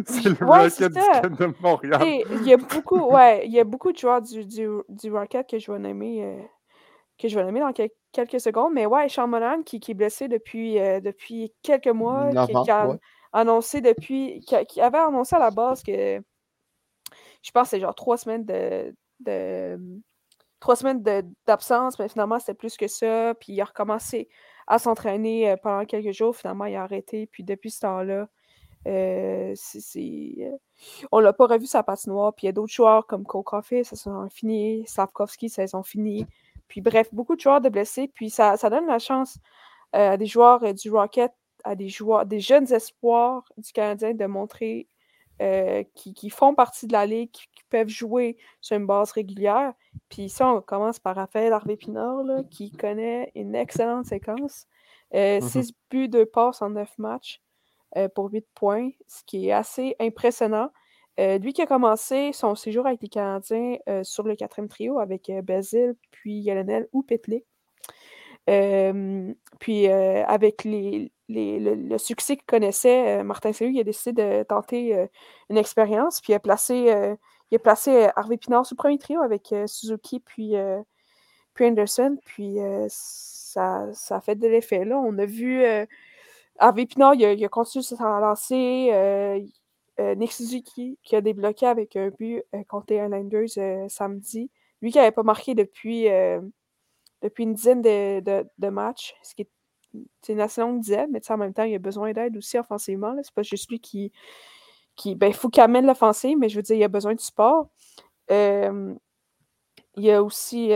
c'est le ouais, Rocket du, de Montréal. Il y a beaucoup, ouais, il y a beaucoup de joueurs du, du, du Rocket que je vais nommer euh, que je vais nommer dans quelques secondes. Mais ouais, Sean Monahan qui, qui, est blessé depuis, euh, depuis quelques mois, qui, qui, a ouais. annoncé depuis, qui, qui, avait annoncé à la base que je pense que c'est genre trois semaines de, de trois semaines d'absence, mais finalement c'était plus que ça. Puis il a recommencé à s'entraîner euh, pendant quelques jours. Finalement, il a arrêté. Puis depuis ce temps-là, euh, euh, on l'a pas revu sa patinoire. Puis il y a d'autres joueurs comme Cole Coffey, ça sont fini. Slavkovski, ça sont finis. Puis bref, beaucoup de joueurs de blessés. Puis ça, ça donne la chance euh, à des joueurs euh, du Rocket, à des joueurs, des jeunes espoirs du Canadien de montrer euh, qui, qui, font partie de la ligue, qui, qui, peuvent jouer sur une base régulière. Puis ça, on commence par Raphaël Harvey-Pinard, qui connaît une excellente séquence. Euh, mm -hmm. 6 buts, 2 passes en 9 matchs euh, pour 8 points, ce qui est assez impressionnant. Euh, lui qui a commencé son séjour avec les Canadiens euh, sur le quatrième trio avec euh, Basile, puis Yellenel ou Petlik. puis avec les, les, le, succès qu'il connaissait, Martin Salut, il a décidé de tenter une expérience, puis il a placé, il a placé Harvey Pinard sous le premier trio avec Suzuki, puis, puis Anderson, puis ça, ça a fait de l'effet. Là, on a vu Harvey Pinard, il a, il continué de se lancer. Nick Suzuki qui a débloqué avec un but contre les Islanders samedi. Lui qui n'avait pas marqué depuis, depuis une dizaine de, de, matchs, ce qui est c'est une assez longue dizaine, mais en même temps, il a besoin d'aide aussi offensivement. C'est pas juste lui qui. qui ben, il faut qu'il amène l'offensive, mais je veux dire, il a besoin de support. il y a aussi.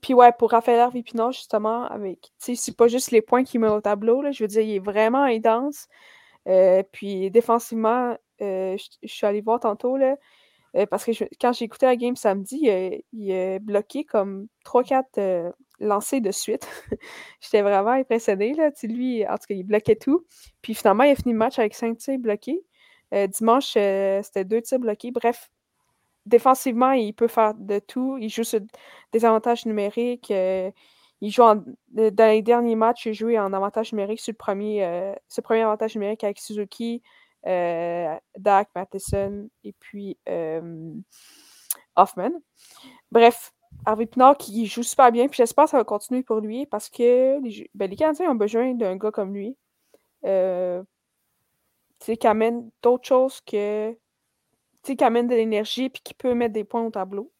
puis ouais, pour Raphaël Harvey justement, avec. C'est pas juste les points qu'il met au tableau. Là, je veux dire, il est vraiment intense. Euh, puis défensivement, euh, je suis allé voir tantôt, là, euh, parce que quand j'ai écouté la game samedi, il a bloqué comme 3-4 lancé de suite. J'étais vraiment impressionnée. Là. lui, en tout cas, il bloquait tout. Puis finalement, il a fini le match avec 5 tirs bloqués. Dimanche, c'était 2 tirs bloqués. Bref, défensivement, il peut faire de tout. Il joue sur des avantages numériques. Euh, il joue dans les derniers matchs, il a joué en avantage numérique sur le premier, ce premier avantage numérique avec Suzuki, Dak, Matheson et puis Hoffman. Bref, Harvey Pinard qui joue super bien, puis j'espère que ça va continuer pour lui parce que les, ben, Canadiens ont besoin d'un gars comme lui. Euh, qui amène d'autres choses que. qui amène de l'énergie puis qui peut mettre des points au tableau.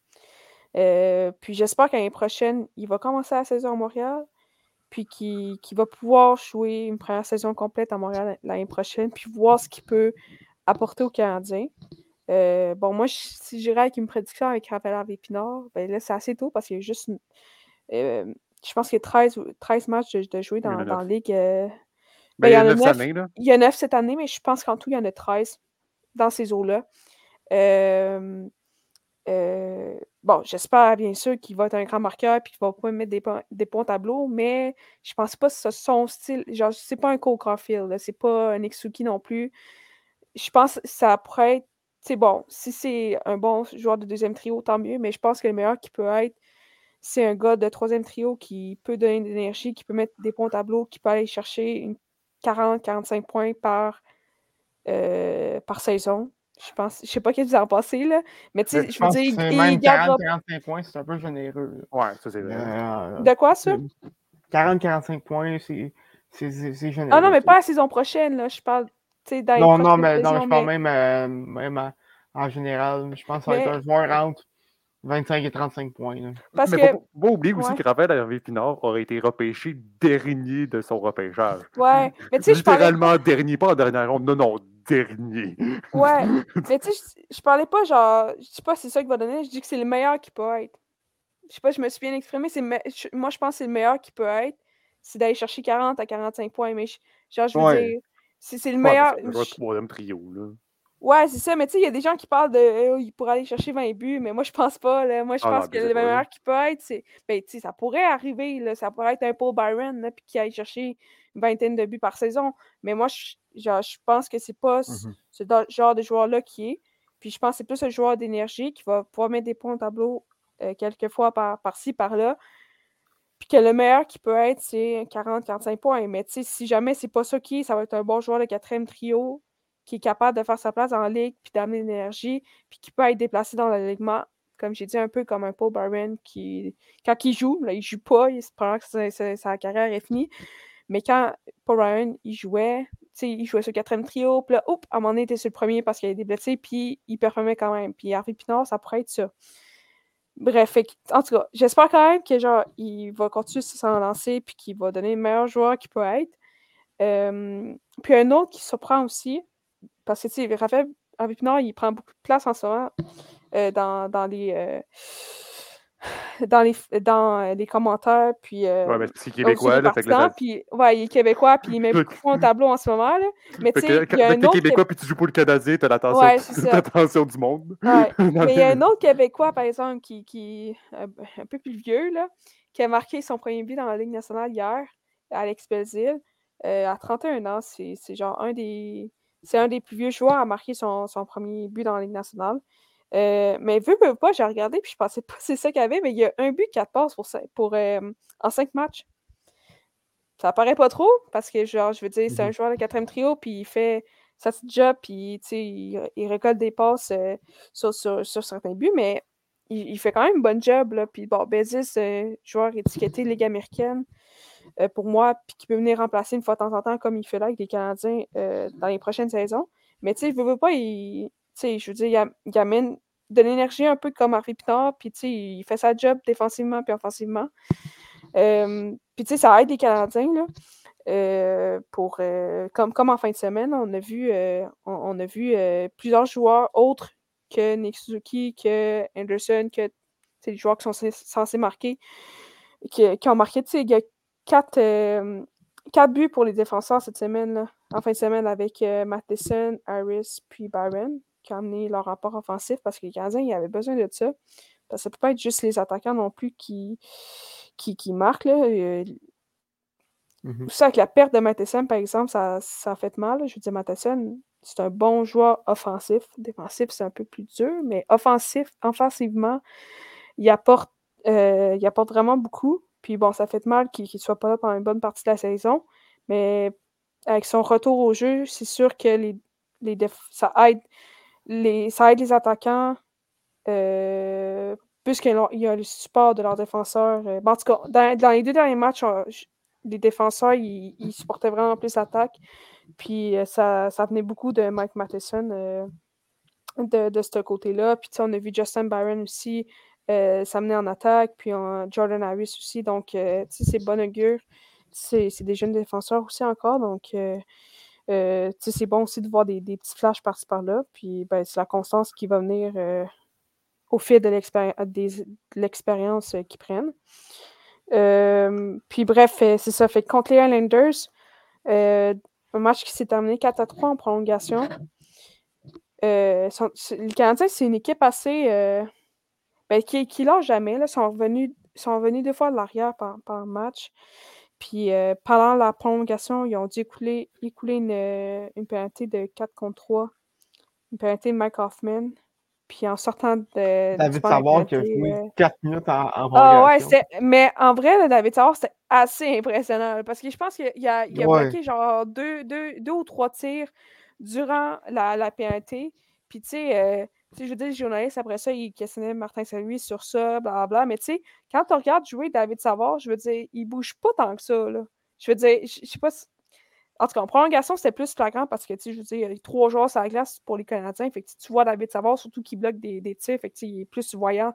Euh, puis j'espère qu'année prochaine, il va commencer la saison à Montréal, puis qu'il va pouvoir jouer une première saison complète à Montréal l'année prochaine, puis voir ce qu'il peut apporter aux Canadiens. Euh, bon, moi, si j'irais avec une prédiction avec Raphaël Harvey Pinard, ben là, c'est assez tôt parce qu'il y a juste. Euh, je pense qu'il y a 13, 13 matchs de, jouer dans, la Ligue. Euh, ben, ben, il, y en a 9 cette année, là. il y a 9 cette année, mais je pense qu'en tout, il y en a 13 dans ces eaux-là. Bon, j'espère bien sûr qu'il va être un grand marqueur et qu'il va pas mettre des, des points tableau, mais je pense pas que c'est son style. Genre, c'est pas un Cole Caulfield, c'est pas un Exuki non plus. Je pense que ça pourrait être c'est bon, si c'est un bon joueur de deuxième trio, tant mieux, mais je pense que le meilleur qui peut être, c'est un gars de troisième trio qui peut donner de l'énergie, qui peut mettre des points au tableau, qui peut aller chercher 40-45 points par, euh, par saison. Je pense, je sais pas qu'est-ce que vous en pensez, là, mais tu sais, je veux dire, il, 40-45 points, c'est un peu généreux. Ouais, ça c'est vrai. Euh, de quoi ça? 40-45 points, c'est généreux. Ah non, mais pas la saison prochaine, là, je parle non, non, mais non, je parle même, euh, même en général. Je pense que ça va être un joueur entre 25 et 35 points. Là. Parce mais que... faut, faut oublier aussi que Raphaël Hervé Pinard aurait été repêché dernier de son repêchage. Ouais, mais tu sais, je parlais... Littéralement dernier, pas en dernière ronde. Non, non, dernier. Ouais, mais tu sais, je, parlais pas genre... Je dis pas c'est ça qu'il va donner, je dis que c'est le meilleur qui peut être. Je sais pas, je me suis bien exprimé. Moi, je pense que c'est le meilleur qui peut être. C'est d'aller chercher 40 à 45 points. Mais genre, je veux dire c'est le meilleur. C'est le troisième trio, là. Ouais, c'est ça, mais tu sais, il y a des gens qui parlent de oh, il pourrait aller chercher 20 buts, mais moi je pense pas. Là. Moi je ah pense que le meilleur qui peut être, c'est. Ben, tu sais, ça pourrait arriver, là. ça pourrait être un Paul Byron, là, puis qui aille chercher une vingtaine de buts par saison. Mais moi, je, genre, je pense que c'est pas mmh ce genre de joueur-là qui est. Puis je pense que c'est plus un joueur d'énergie qui va pouvoir mettre des points au tableau euh, quelques fois par, par-ci, par-là. Puis que le meilleur qui peut être, c'est 40-45 points. Mais si jamais c'est pas ça qui est, ça va être un bon joueur de quatrième trio qui est capable de faire sa place en ligue, puis d'amener l'énergie, puis qui peut être déplacé dans l'alignement. Comme j'ai dit, un peu comme un Paul Byron qui, quand il joue, là, il joue pas, il se prend que sa, carrière est finie. Mais quand Paul Byron, il jouait, il jouait sur le quatrième trio, puis là, à un moment donné, il était sur le premier parce qu'il a été blessé, puis il performait quand même. Puis Harvey Pinard, ça pourrait être ça. Bref, en tout cas, j'espère quand même que genre il va continuer de s'en lancer puis qu'il va donner le meilleur joueur qu'il peut être. puis un autre qui surprend aussi, parce que tu sais, Raphaël Pinard, il prend beaucoup de place en ce moment euh, dans, dans, les. Euh, dans les, dans euh, les commentaires, puis... Euh, ouais, mais c'est québécois, là, fait que là, puis, ouais, il est québécois, puis il met beaucoup de points au tableau en ce moment, là. Mais tu sais, il y a un autre... québécois, puis tu joues pour le Canadien, t'as l'attention ouais, du monde. Ouais. mais il y a un autre québécois, par exemple, qui, qui un peu plus vieux, là, qui a marqué son premier but dans la Ligue nationale hier, Alex Belzil, euh, à 31 ans. C'est genre un des... C'est un des plus vieux joueurs à marquer son, son premier but dans la Ligue nationale. Euh, mais vu que pas, j'ai regardé puis je pensais pas que c'est ça qu'il y avait, mais il y a un but, quatre passes pour, pour, euh, en cinq matchs. Ça paraît pas trop parce que, genre, je veux dire, c'est un mmh joueur de quatrième trio puis il fait sa petite job puis il, il, récolte des passes euh, sur, sur, certains buts, mais il, fait quand même un bon job. Là. Puis bon, Bezis, joueur étiqueté Ligue américaine, pour moi, puis qui peut venir remplacer une fois de temps en temps, comme il fait là avec les Canadiens dans les prochaines saisons. Mais tu sais, veut, veut pas, il, je veux dire, il, amène de l'énergie un peu comme Harvey Pinard, puis tu sais, il fait sa job défensivement puis offensivement. puis tu sais, ça aide les Canadiens, là. Euh, pour, euh, comme, comme en fin de semaine, on a vu, euh, on, a vu plusieurs joueurs autres que Nick Suzuki, que Anderson, que les joueurs qui sont censés marquer, qui, ont marqué. Il y a quatre, quatre, buts pour les défenseurs cette semaine, en fin de semaine, avec Matheson, Harris, puis Byron, qui amené leur rapport offensif parce que les Canadiens, il avait besoin de ça. Parce que ça peut pas être juste les attaquants non plus qui, qui, qui marquent. Là. Mmh ça, avec la perte de Matheson, par exemple, ça, ça a fait mal. Je veux dire, Matheson, c'est un bon joueur offensif. Défensif, c'est un peu plus dur, mais offensif, offensivement, il apporte, euh, il apporte vraiment beaucoup. Puis bon, ça fait mal qu'il ne soit pas là pendant une bonne partie de la saison. Mais avec son retour au jeu, c'est sûr que les, les ça, aide les, ça aide les attaquants. Euh, puisqu'il y a le support de leurs défenseurs. Euh, en tout cas, dans, les deux derniers matchs, les défenseurs, ils, supportaient vraiment plus l'attaque. Puis euh, ça, ça, venait beaucoup de Mike Matheson euh, de, de ce côté-là. Puis on a vu Justin Byron aussi euh, s'amener en attaque. Puis Jordan Harris aussi. Donc, c'est bon augure. C'est des jeunes défenseurs aussi encore. Donc, c'est bon aussi de voir des, petits flashs par-ci par-là. Puis ben, c'est la constance qui va venir au fil de l'expérience qu'ils prennent. Euh, puis bref, euh, c'est ça. Fait contre les Highlanders, euh, un match qui s'est terminé 4 à 3 en prolongation. Euh, le Canadien, c'est une équipe assez. Ben, qui, qui lâche jamais. Ils sont revenus, sont revenus deux fois de l'arrière par, par, match. Puis pendant la prolongation, ils ont dû écouler, écouler une, une pénalité de 4 contre 3. Une pénalité de Mike Hoffman. Puis en sortant de. David Savard qui a joué 4 minutes en, en Ah ouais, mais en vrai, David Savard, c'était assez impressionnant. parce que je pense qu'il a, a, bloqué genre deux, deux, deux, ou trois tirs durant la, la. Puis tu sais, euh, je veux dire, les journalistes, après ça, ils questionnaient Martin Saint-Louis sur ça, blablabla. Mais tu sais, quand on regarde jouer David Savard, je veux dire, il bouge pas tant que ça. Je veux dire, je sais pas si en tout cas, en prolongation, c'était plus flagrant parce que, tu sais, je veux dire, il y a trois joueurs sur la glace pour les Canadiens. Fait tu vois David Savard, surtout qui bloque des, tirs. Il est plus voyant.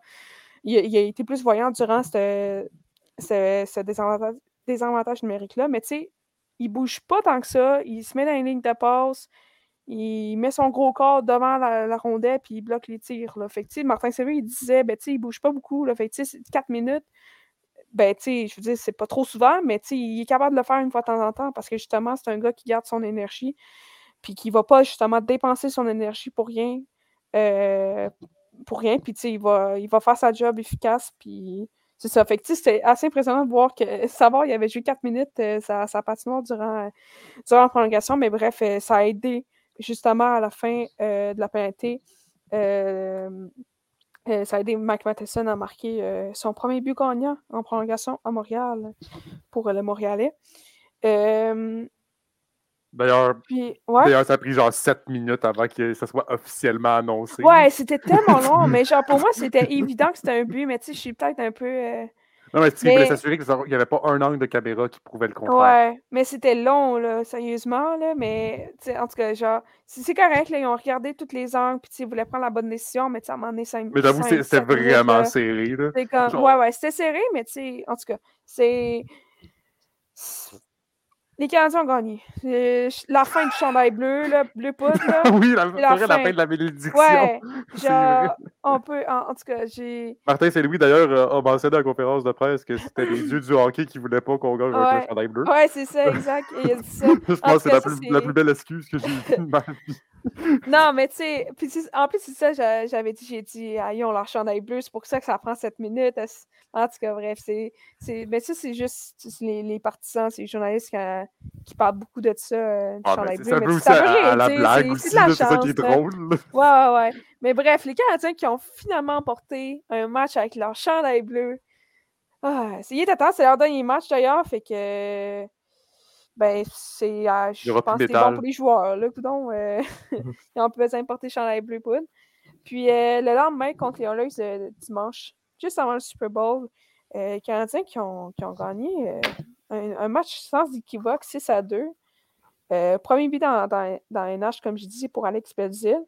Il, a été plus voyant durant ce, ce, désavantage, numérique-là. Mais, tu sais, il bouge pas tant que ça. Il se met dans une ligne de passe. Il met son gros corps devant la, rondelle puis il bloque les tirs. Là. Fait Martin Séville, il disait, ben, il bouge pas beaucoup. Là. Fait que, c'est 4 minutes ben, je veux dire, c'est pas trop souvent, mais il est capable de le faire une fois de temps en temps parce que justement, c'est un gars qui garde son énergie, puis qui va pas justement dépenser son énergie pour rien. Euh, pour rien, puis il va, il va faire sa job efficace, puis c'est ça. Fait que, c'était assez impressionnant de voir que savoir il avait joué 4 minutes, euh, sa patinoire durant, durant la prolongation, mais bref, euh, ça a aidé justement à la fin de la pénalité. Euh, ça a aidé Mike Matheson à marquer euh, son premier but gagnant en prolongation à Montréal pour le Montréalais. Euh, d'ailleurs, ça a pris genre 7 minutes avant que ça soit officiellement annoncé. Ouais, c'était tellement long, mais genre pour moi, c'était évident que c'était un but, mais tu sais, je suis peut-être un peu. Non, mais, il voulait s'assurer qu'il n'y avait pas un angle de caméra qui prouvait le contraire. Ouais, mais c'était long, là, sérieusement, là, mais en tout cas, genre, c'est correct, là, ils ont regardé tous les angles, puis ils voulaient prendre la bonne décision, mais tu sais, à un moment donné, ça Mais j'avoue, c'était vraiment serré, là. Comme... Ouais, ouais, c'était serré, mais tu sais, en tout cas, c'est les Canadiens ont gagné. La fin du chandail bleu, là, bleu poudre. Là, oui, la, la, fin. la fin de la bénédiction. Ouais, genre, on peut, en, tout cas, j'ai... Martin Saint-Louis, d'ailleurs, euh, a mentionné à la conférence de presse que c'était les dieux du hockey qui voulaient pas qu'on gagne ouais. un chandail bleu. Ouais, c'est ça, exact. il a dit ça. Je pense que c'est la, plus, la plus belle excuse que j'ai eue de ma vie non, mais tu sais, en plus, c'est ça, j'avais dit, j'ai dit, ah, ils ont leur chandail bleu, c'est pour ça que ça prend 7 minutes. En tout cas, bref, c'est. Mais ça, c'est juste les, les, partisans, c'est les journalistes qui, parlent beaucoup de ça, euh, du ah, chandail bleu. C'est un peu aussi à, la blague aussi, c'est ça qui est drôle. Ouais, ouais, ouais. Mais bref, les Canadiens qui ont finalement porté un match avec leur chandail bleu. Ah, il était temps, c'est leur dernier match d'ailleurs, fait que ben, c'est, euh, je pense que c'est bon pour les joueurs. Là, coudon, euh, ils ont chandail bleu poudre. Puis le lendemain, contre les Oilers dimanche, juste avant le Super Bowl, les Canadiens qui ont, qui ont gagné un, match sans équivoque, 6 à 2. premier but dans, dans, dans NH, comme je dis, pour Alex Belzil.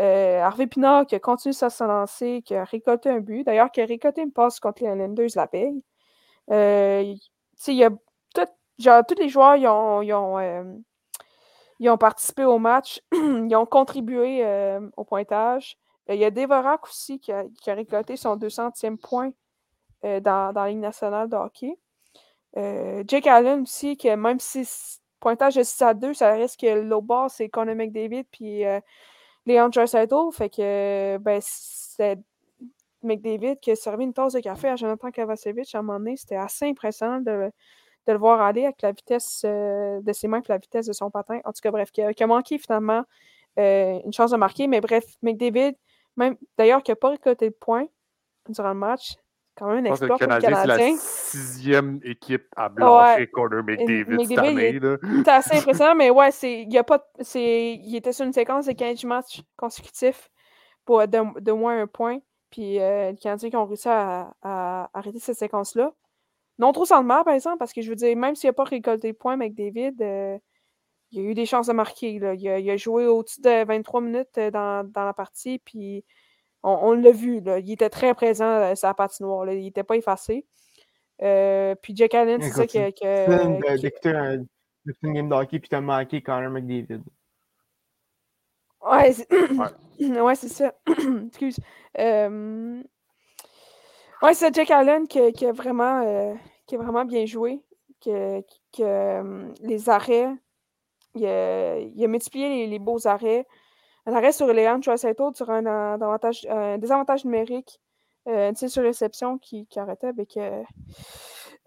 Euh, Harvey Pinard qui a continué à se lancer, qui a récolté un but. D'ailleurs, qui a récolté une passe contre les Islanders la veille. Euh, il y a genre, tous les joueurs ils ont, ils ont, euh, ils ont, participé au match, ils ont contribué euh, au pointage. Il y a Devorak aussi qui a, qui a récolté son 200e point dans, dans, la Ligue nationale de hockey. Jake Allen aussi, qui même si pointage de 6 à 2, ça reste que l'eau bas, c'est Conor McDavid puis Léon Draisaitl. Fait que ben, c'est McDavid qui a servi une tasse de café à Jonathan Kavacevic à un moment donné. C'était assez impressionnant de, de, le voir aller avec la vitesse euh, de ses mains et la vitesse de son patin. En tout cas, bref, qui a, manqué finalement euh, une chance de marquer. Mais bref, McDavid, même d'ailleurs, qui n'a pas récolté le point durant le match, quand même un exploit pour le Canadien. C'est la sixième équipe à blanchir ouais. Connor McDavid, cette année. C'est assez impressionnant, mais ouais, il, a pas, il était sur une séquence de 15 matchs consécutifs pour de, de moins un point. Puis euh, les Canadiens qui ont réussi à, à, arrêter cette séquence-là. Non trop sans le mal, par exemple, parce que je veux dire, même s'il n'a pas récolté le point avec David, euh, il a eu des chances de marquer. Là. Il, a, il, a, joué au-dessus de 23 minutes euh, dans, dans la partie, puis on, l'a vu, là, il était très présent euh, sur la patinoire. Là, il n'était pas effacé. Euh, puis Jack Allen, c'est ça qui a. D'écouter un, une game de hockey puis t'as manqué Connor McDavid. Ouais, c'est ouais. ça. Excuse. Euh... Ouais, c'est Jack Allen qui, qui, a vraiment, euh, qui vraiment bien joué. Que, que euh, les arrêts, il a, il a multiplié les, beaux arrêts. Un arrêt sur Léon Troissetto sur un, un, désavantage numérique, euh, une sur réception qui, arrêtait avec, euh,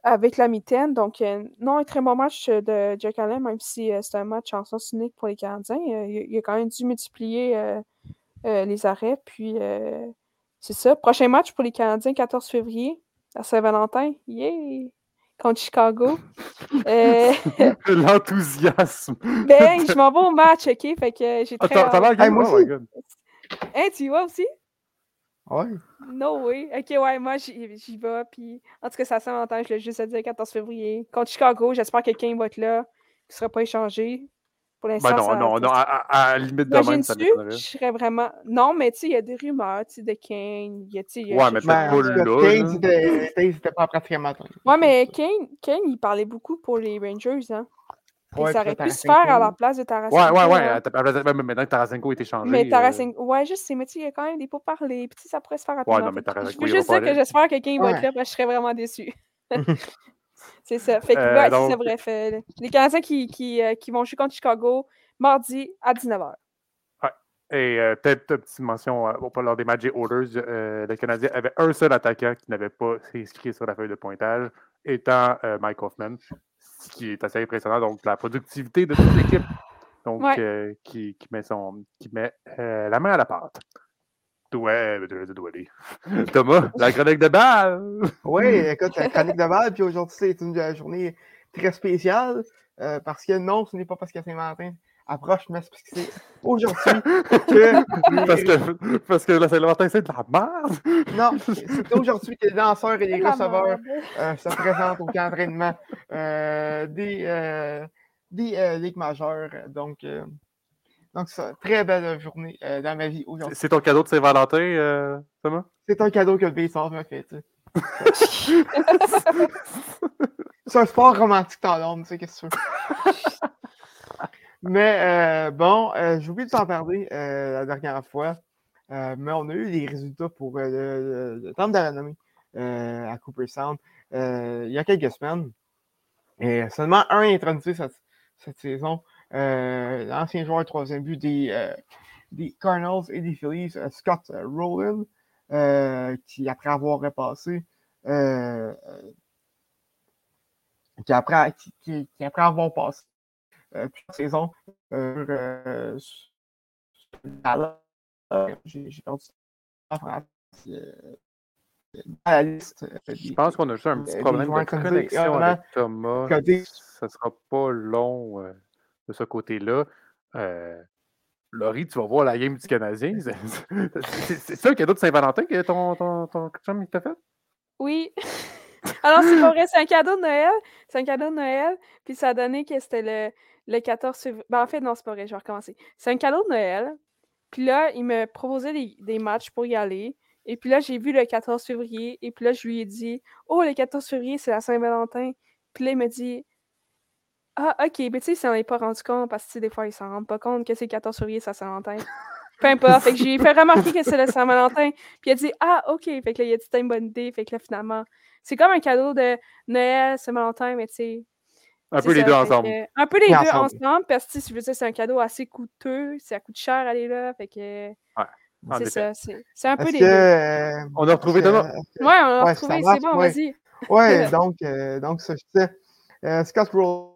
avec la mitaine. Donc, euh, non, un très bon match de Jack Allen, même si c'est un match en sens unique pour les Canadiens. il, a quand même dû multiplier les arrêts. Puis, c'est ça. Prochain match pour les Canadiens, 14 février, à Saint-Valentin. Yeah! contre Chicago. Euh... L'enthousiasme. ben, je m'en vais au match, OK? Fait que j'ai très... T'as l'air moi aussi. Hein, tu y vas aussi? Ouais. No way. OK, ouais, moi, j'y vais. Puis, en tout cas, ça sent longtemps. Je l'ai juste à dire 14 février. Contre Chicago, j'espère que Kane va être là. Qu'il ne sera pas échangé. Pour l'instant, ben non, non, non, à, à, à, limite de même, ça Je serais vraiment... Non, mais tu sais, il y a des rumeurs, tu sais, de Kane. Y a, y a, ouais, mais pas là. Kane, c'était pas pratiquement Ouais, mais Kane, Kane, il parlait beaucoup pour les Rangers, hein. Ouais, ça aurait pu se faire à la place de Tarasenko. Ouais, ouais, ouais. Même maintenant que Tarasenko a été changé. Mais Tarasenko, euh... ouais, je sais, mais tu sais, il y a quand même des pots parler. Puis ça pourrait se faire rapidement. Ouais, non, mais Tarasenko, Je veux juste dire que j'espère que Kane va être là, parce que je serais vraiment déçu. c'est ça. Fait que, euh, ouais, donc... c'est bref. Euh, les Canadiens qui, qui, euh, qui vont jouer contre Chicago, mardi à 19h. Ouais. Et euh, peut-être une petite mention lors des Magic Orders, euh, le Canadien avait un seul attaquant qui n'avait pas inscrit sur la feuille de pointage, étant Mike Hoffman, ce qui est assez impressionnant. Donc, la productivité de toute l'équipe donc, ouais. Qui, qui, met, son, qui met la main à la pâte. Ouais, Thomas, la chronique de balle! Oui, écoute, la chronique de balle, puis aujourd'hui, c'est une journée très spéciale. Euh, parce que non, ce n'est pas parce que Saint-Valentin approche, mais c'est parce que c'est aujourd'hui que. parce, que parce que la Saint-Valentin, c'est de la merde! non, c'est aujourd'hui que les danseurs et les receveurs euh, se présentent au camp d'entraînement euh, des, euh, des euh, ligues majeures. Donc, euh, donc une très belle journée dans ma vie aujourd'hui. C'est ton cadeau de Saint-Valentin, Thomas? C'est un cadeau que le baseball m'a fait, tu sais. C'est un sport romantique dans l'ombre, tu sais, qu'est-ce que tu. Mais euh, bon, euh, j'ai oublié de t'en parler euh, la dernière fois. Euh, mais on a eu les résultats pour le, le, le temps de la renommée à Cooper Sound il y a quelques semaines. Et seulement un est introduit cette, cette saison. L'ancien joueur troisième but des, des Cardinals et des Phillies, Scott Rowland, qui après avoir repassé qui après, qui, qui, qui après avoir passé euh, plusieurs saisons euh, euh, j'ai perdu la liste, Je pense qu'on a juste un petit problème de connexion avec Thomas. Ça ne sera pas long de ce côté-là. Laurie, tu vas voir la game du Canadien. C'est ça le cadeau de Saint-Valentin que ton, ton, ton chum t'a fait? Oui. Alors, c'est pas vrai, c'est un cadeau de Noël. C'est un cadeau de Noël. Puis ça a donné que c'était le, le 14 février. Ben, en fait, non, c'est pas vrai, je vais recommencer. C'est un cadeau de Noël. Puis là, il me proposait des, des matchs pour y aller. Et puis là, j'ai vu le 14 février. Et puis là, je lui ai dit Oh, le 14 février, c'est la Saint-Valentin. Puis là, il me dit Ah, ok, mais tu sais, il s'en est pas rendu compte parce que des fois, il s'en rend pas compte que c'est le 14 février, c'est la Saint-Valentin. Peu importe. Fait que j'ai fait remarquer que c'est le Saint-Valentin. Puis il a dit Ah, ok. Fait que là, il a dit T'as une bonne idée. Fait que là, finalement, c'est comme un cadeau de Noël, Saint-Valentin, mais tu sais. Un peu les deux ensemble. un peu les deux ensemble, parce que si je veux dire, c'est un cadeau assez coûteux, ça coûte cher aller là. Fait que. Ouais. C'est ça, c'est un peu les deux. Euh, on a retrouvé Thomas. Ouais, on a retrouvé, c'est bon, vas-y. Ouais, donc, euh, donc ça, je disais, euh, Scott Rowland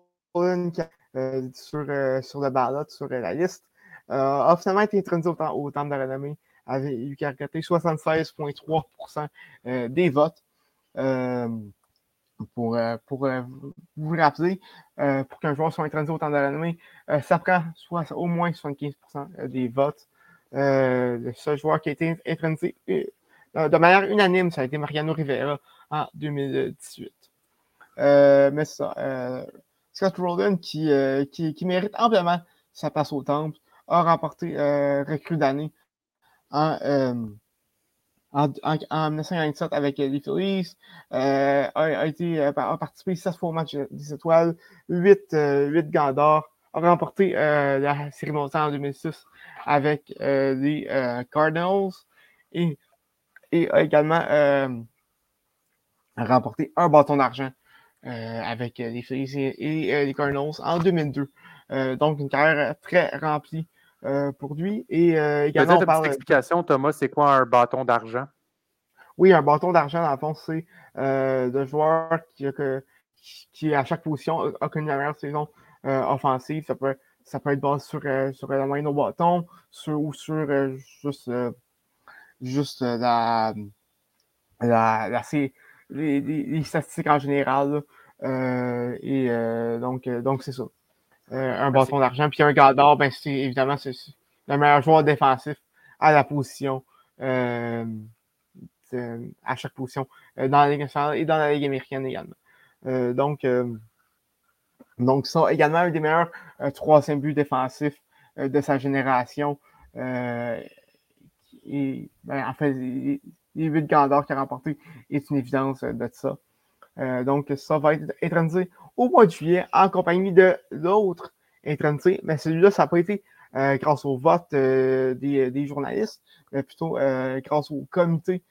sur, sur le ballot, sur la liste, a finalement été introduit au, au Temple de Renommée, avait eu 76,3% des votes. pour, pour vous rappeler, pour qu'un joueur soit introduit au Temple de la ça prend au moins 75% des votes. le seul joueur qui a été introduit de manière unanime, ça a été Mariano Rivera en 2018. Euh, mais ça, euh, Scott Rowland, qui, euh, qui, qui, mérite amplement sa place au temple, a remporté recrue d'année en, en, en, 1997 avec les Phillies, a, a, été, a participé 16 fois au match des étoiles, 8, 8 gants d'or, a remporté la série mondiale en 2006 avec les Cardinals et, et a également remporté un bâton d'argent euh, avec les Phillies et, euh, les Cardinals en 2002. Euh, donc, une carrière très remplie pour lui. Et également, on parle... explication, Thomas, c'est quoi un bâton d'argent? Oui, un bâton d'argent, dans le fond, c'est de joueur qui, qui, à chaque position, a connu la meilleure saison offensive. Ça peut, ça peut être basé sur, sur la moyenne au bâton sur, ou sur juste, juste la, la, la, les, statistiques en général. Euh, et euh, donc, euh, donc c'est ça. un bâton d'argent. Puis un gars d'or, ben, c'est évidemment c'est le meilleur joueur défensif à la position. à chaque position dans la Ligue nationale et dans la Ligue américaine également. donc, donc, également un des meilleurs troisième buts défensifs de sa génération. et, ben, en fait, les 8 Gandor qui a remporté est une évidence euh, de ça. Euh, donc, ça va être intronisé au mois de juillet en compagnie de l'autre intronisé. Mais celui-là, ça n'a pas été euh, grâce au vote des, journalistes, mais plutôt grâce au comité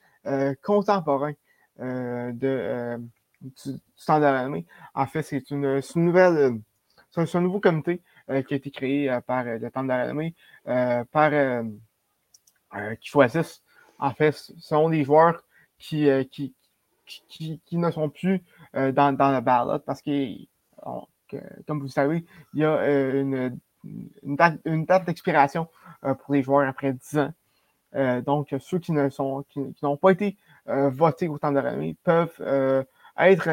contemporain de, du, Standard de. En fait, c'est une, nouvelle, c'est un, nouveau comité qui a été créé par le Temps de par qui choisissent en fait, ce sont des joueurs qui, euh, qui, qui, ne sont plus euh, dans, dans le ballot parce que, comme vous savez, il y a euh, une, une, date, d'expiration pour les joueurs après 10 ans. donc, ceux qui ne sont qui, n'ont pas été votés au temps de l'année peuvent être,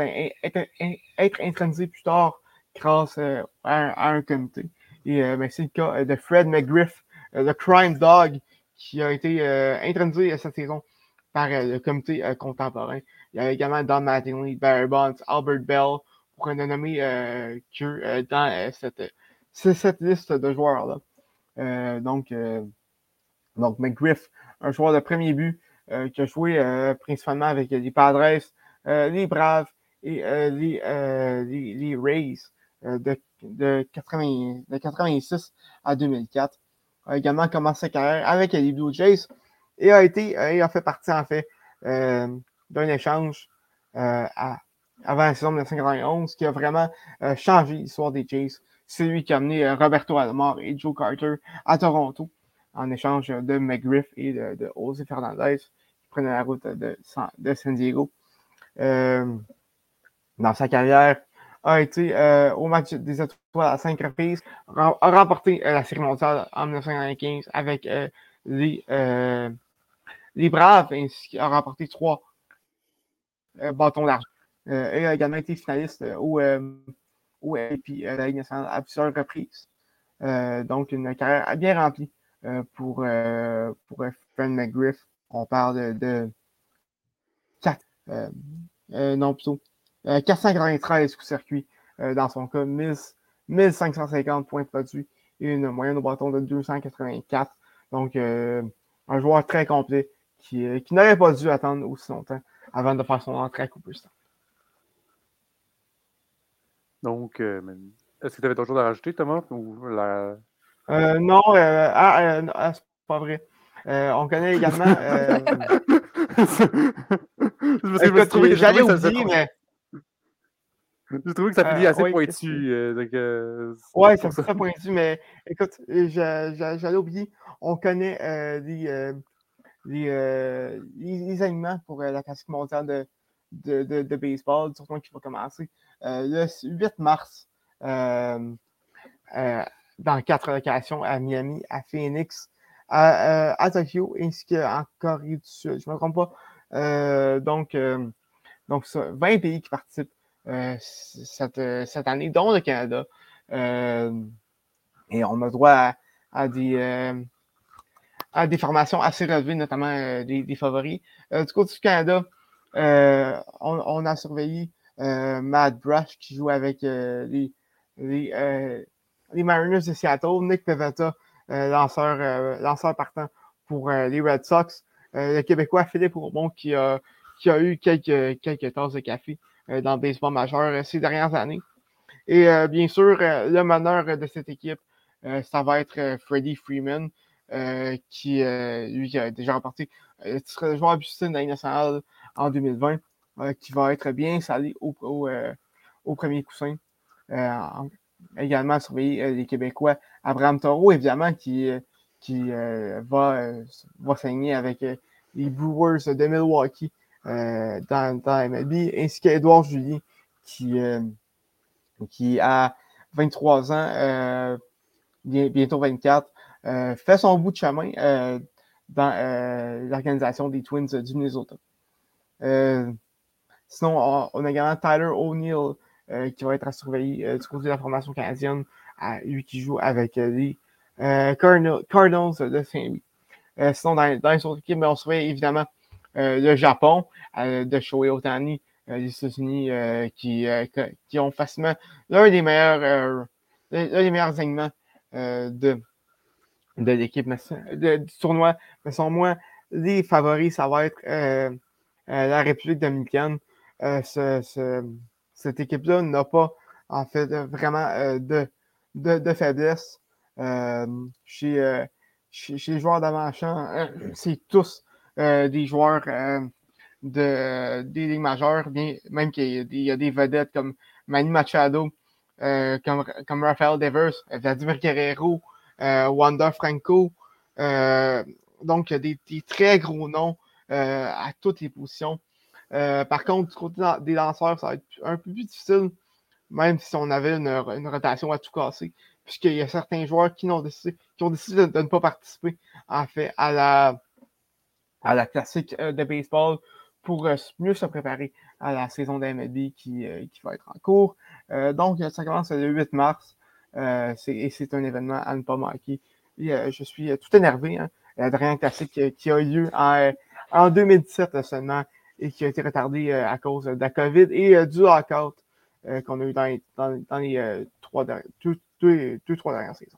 être, intronisés plus tard grâce à, un, comité. Et ben, c'est le cas de Fred McGriff, le Crime Dog, qui a été euh, introduit cette saison par euh, le comité euh, contemporain. Il y a également Don Mattingly, Barry Bonds, Albert Bell, pour ne nommer que dans cette, cette liste de joueurs-là. donc, donc, McGriff, un joueur de premier but qui a joué principalement avec les Padres, les Braves et les, les, les, Rays de, de, 80, de 86 à 2004 a également commencé sa carrière avec les Blue Jays et a été euh, a fait partie en fait euh, d'un échange euh, avant la saison de 1991 qui a vraiment changé l'histoire des Jays. C'est lui qui a amené Roberto Alomar et Joe Carter à Toronto en échange de McGriff et de, de Fernandez qui prenaient la route de, de San Diego. dans sa carrière, a été euh, au match des étoiles à cinq reprises, a remporté euh, la série mondiale en 1995 avec euh, les, les Braves, ainsi a remporté trois bâtons d'argent. et a également été finaliste au, au la Ligue nationale à plusieurs reprises. donc, une carrière bien remplie pour, pour Fred McGriff. On parle de, 4, non plutôt 493 coups circuit dans son cas, 1550 points produits et une moyenne au bâton de 284. Donc, un joueur très complet qui, qui n'aurait pas dû attendre aussi longtemps avant de faire son entrée à Cooperstown. Donc, euh, est-ce que tu avais autre chose à rajouter, Thomas? Ou la... euh, non, euh, ah, euh, ah c'est pas vrai. on connaît également. J'allais oublier, mais. J'ai trouvé que ça finit assez pointu. oui, ça très pointu, mais écoute, j'allais oublier. On connaît les, les, les, aliments pour la classique mondiale de, de, de, de baseball, surtout qui va commencer euh, le 8 mars euh, euh, dans quatre locations à Miami, à Phoenix, à, Tokyo ainsi qu'en Corée du Sud. Je ne me trompe pas. donc, donc 20 pays qui participent cette, cette, année, dont le Canada. et on a droit à, des, à des formations assez relevées, notamment des, favoris. du côté du Canada, on, a surveillé euh, Matt Brush qui joue avec euh, les, euh, les, Mariners de Seattle, Nick Pevetta, lanceur, lanceur partant pour les Red Sox, le Québécois Philippe Ourbon qui a, qui a eu quelques, quelques tasses de café dans le baseball majeur ces dernières années. Et bien sûr, le meneur de cette équipe, ça va être Freddie Freeman, qui, lui, a déjà remporté le titre de joueur de la nationale en 2020. Euh, qui va être bien salé au, au, euh, premier coussin. Euh, également surveiller les Québécois. Abraham Taureau, évidemment, qui, qui va, va saigner avec les Brewers de Milwaukee dans, dans MLB, ainsi qu'Edouard Julien, qui, qui a 23 ans, bientôt 24, fait son bout de chemin dans l'organisation des Twins du Minnesota. Sinon, on a également Tyler O'Neill euh, qui va être à surveiller euh, du côté de la formation canadienne, lui qui joue avec euh, les Cardinals de Saint-Louis. sinon, dans, dans, les autres équipes, ben, on surveille évidemment le Japon de Shohei Otani, les États-Unis qui, qui, ont facilement l'un des meilleurs l'un des meilleurs alignements de, de l'équipe du tournoi. Mais sans moi, les favoris, ça va être la République dominicaine. Euh, cette équipe-là n'a pas, en fait, vraiment euh, de, de, faiblesse. Euh, chez, chez, les joueurs d'avant-champ, c'est tous des joueurs de, des ligues majeures, bien, même qu'il y, a des vedettes comme Manny Machado, comme, comme Rafael Devers, Vladimir Guerrero, Wanda Franco. donc, des, des, très gros noms à toutes les positions. Euh, par contre, du côté des lanceurs, ça va être un peu plus difficile, même si on avait une, rotation à tout casser, puisqu'il y a certains joueurs qui, ont décidé, qui ont décidé de, ne pas participer, en fait, à la, à la classique euh, de baseball pour euh, mieux se préparer à la saison d'MLB qui, qui va être en cours. donc, ça commence le 8 mars et c'est un événement à ne pas manquer. je suis tout énervé. Hein. La dernière classique qui a eu lieu en, en 2017 seulement et qui a été retardé euh, à cause de la COVID et euh, du lockout euh, qu'on a eu dans les, dans, les trois, deux, deux, trois dernières saisons.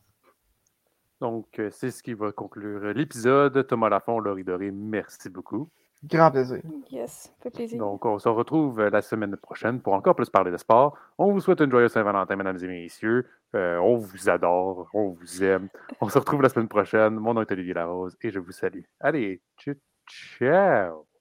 Donc, c'est ce qui va conclure l'épisode. Thomas Lafont, Laurie Doré, merci beaucoup. Grand plaisir. Yes, fait plaisir. Donc, on se retrouve la semaine prochaine pour encore plus parler de sport. On vous souhaite une joyeuse Saint-Valentin, mesdames et messieurs. on vous adore, on vous aime. On se retrouve la semaine prochaine. Mon nom est Olivier Larose et je vous salue. Allez, ciao!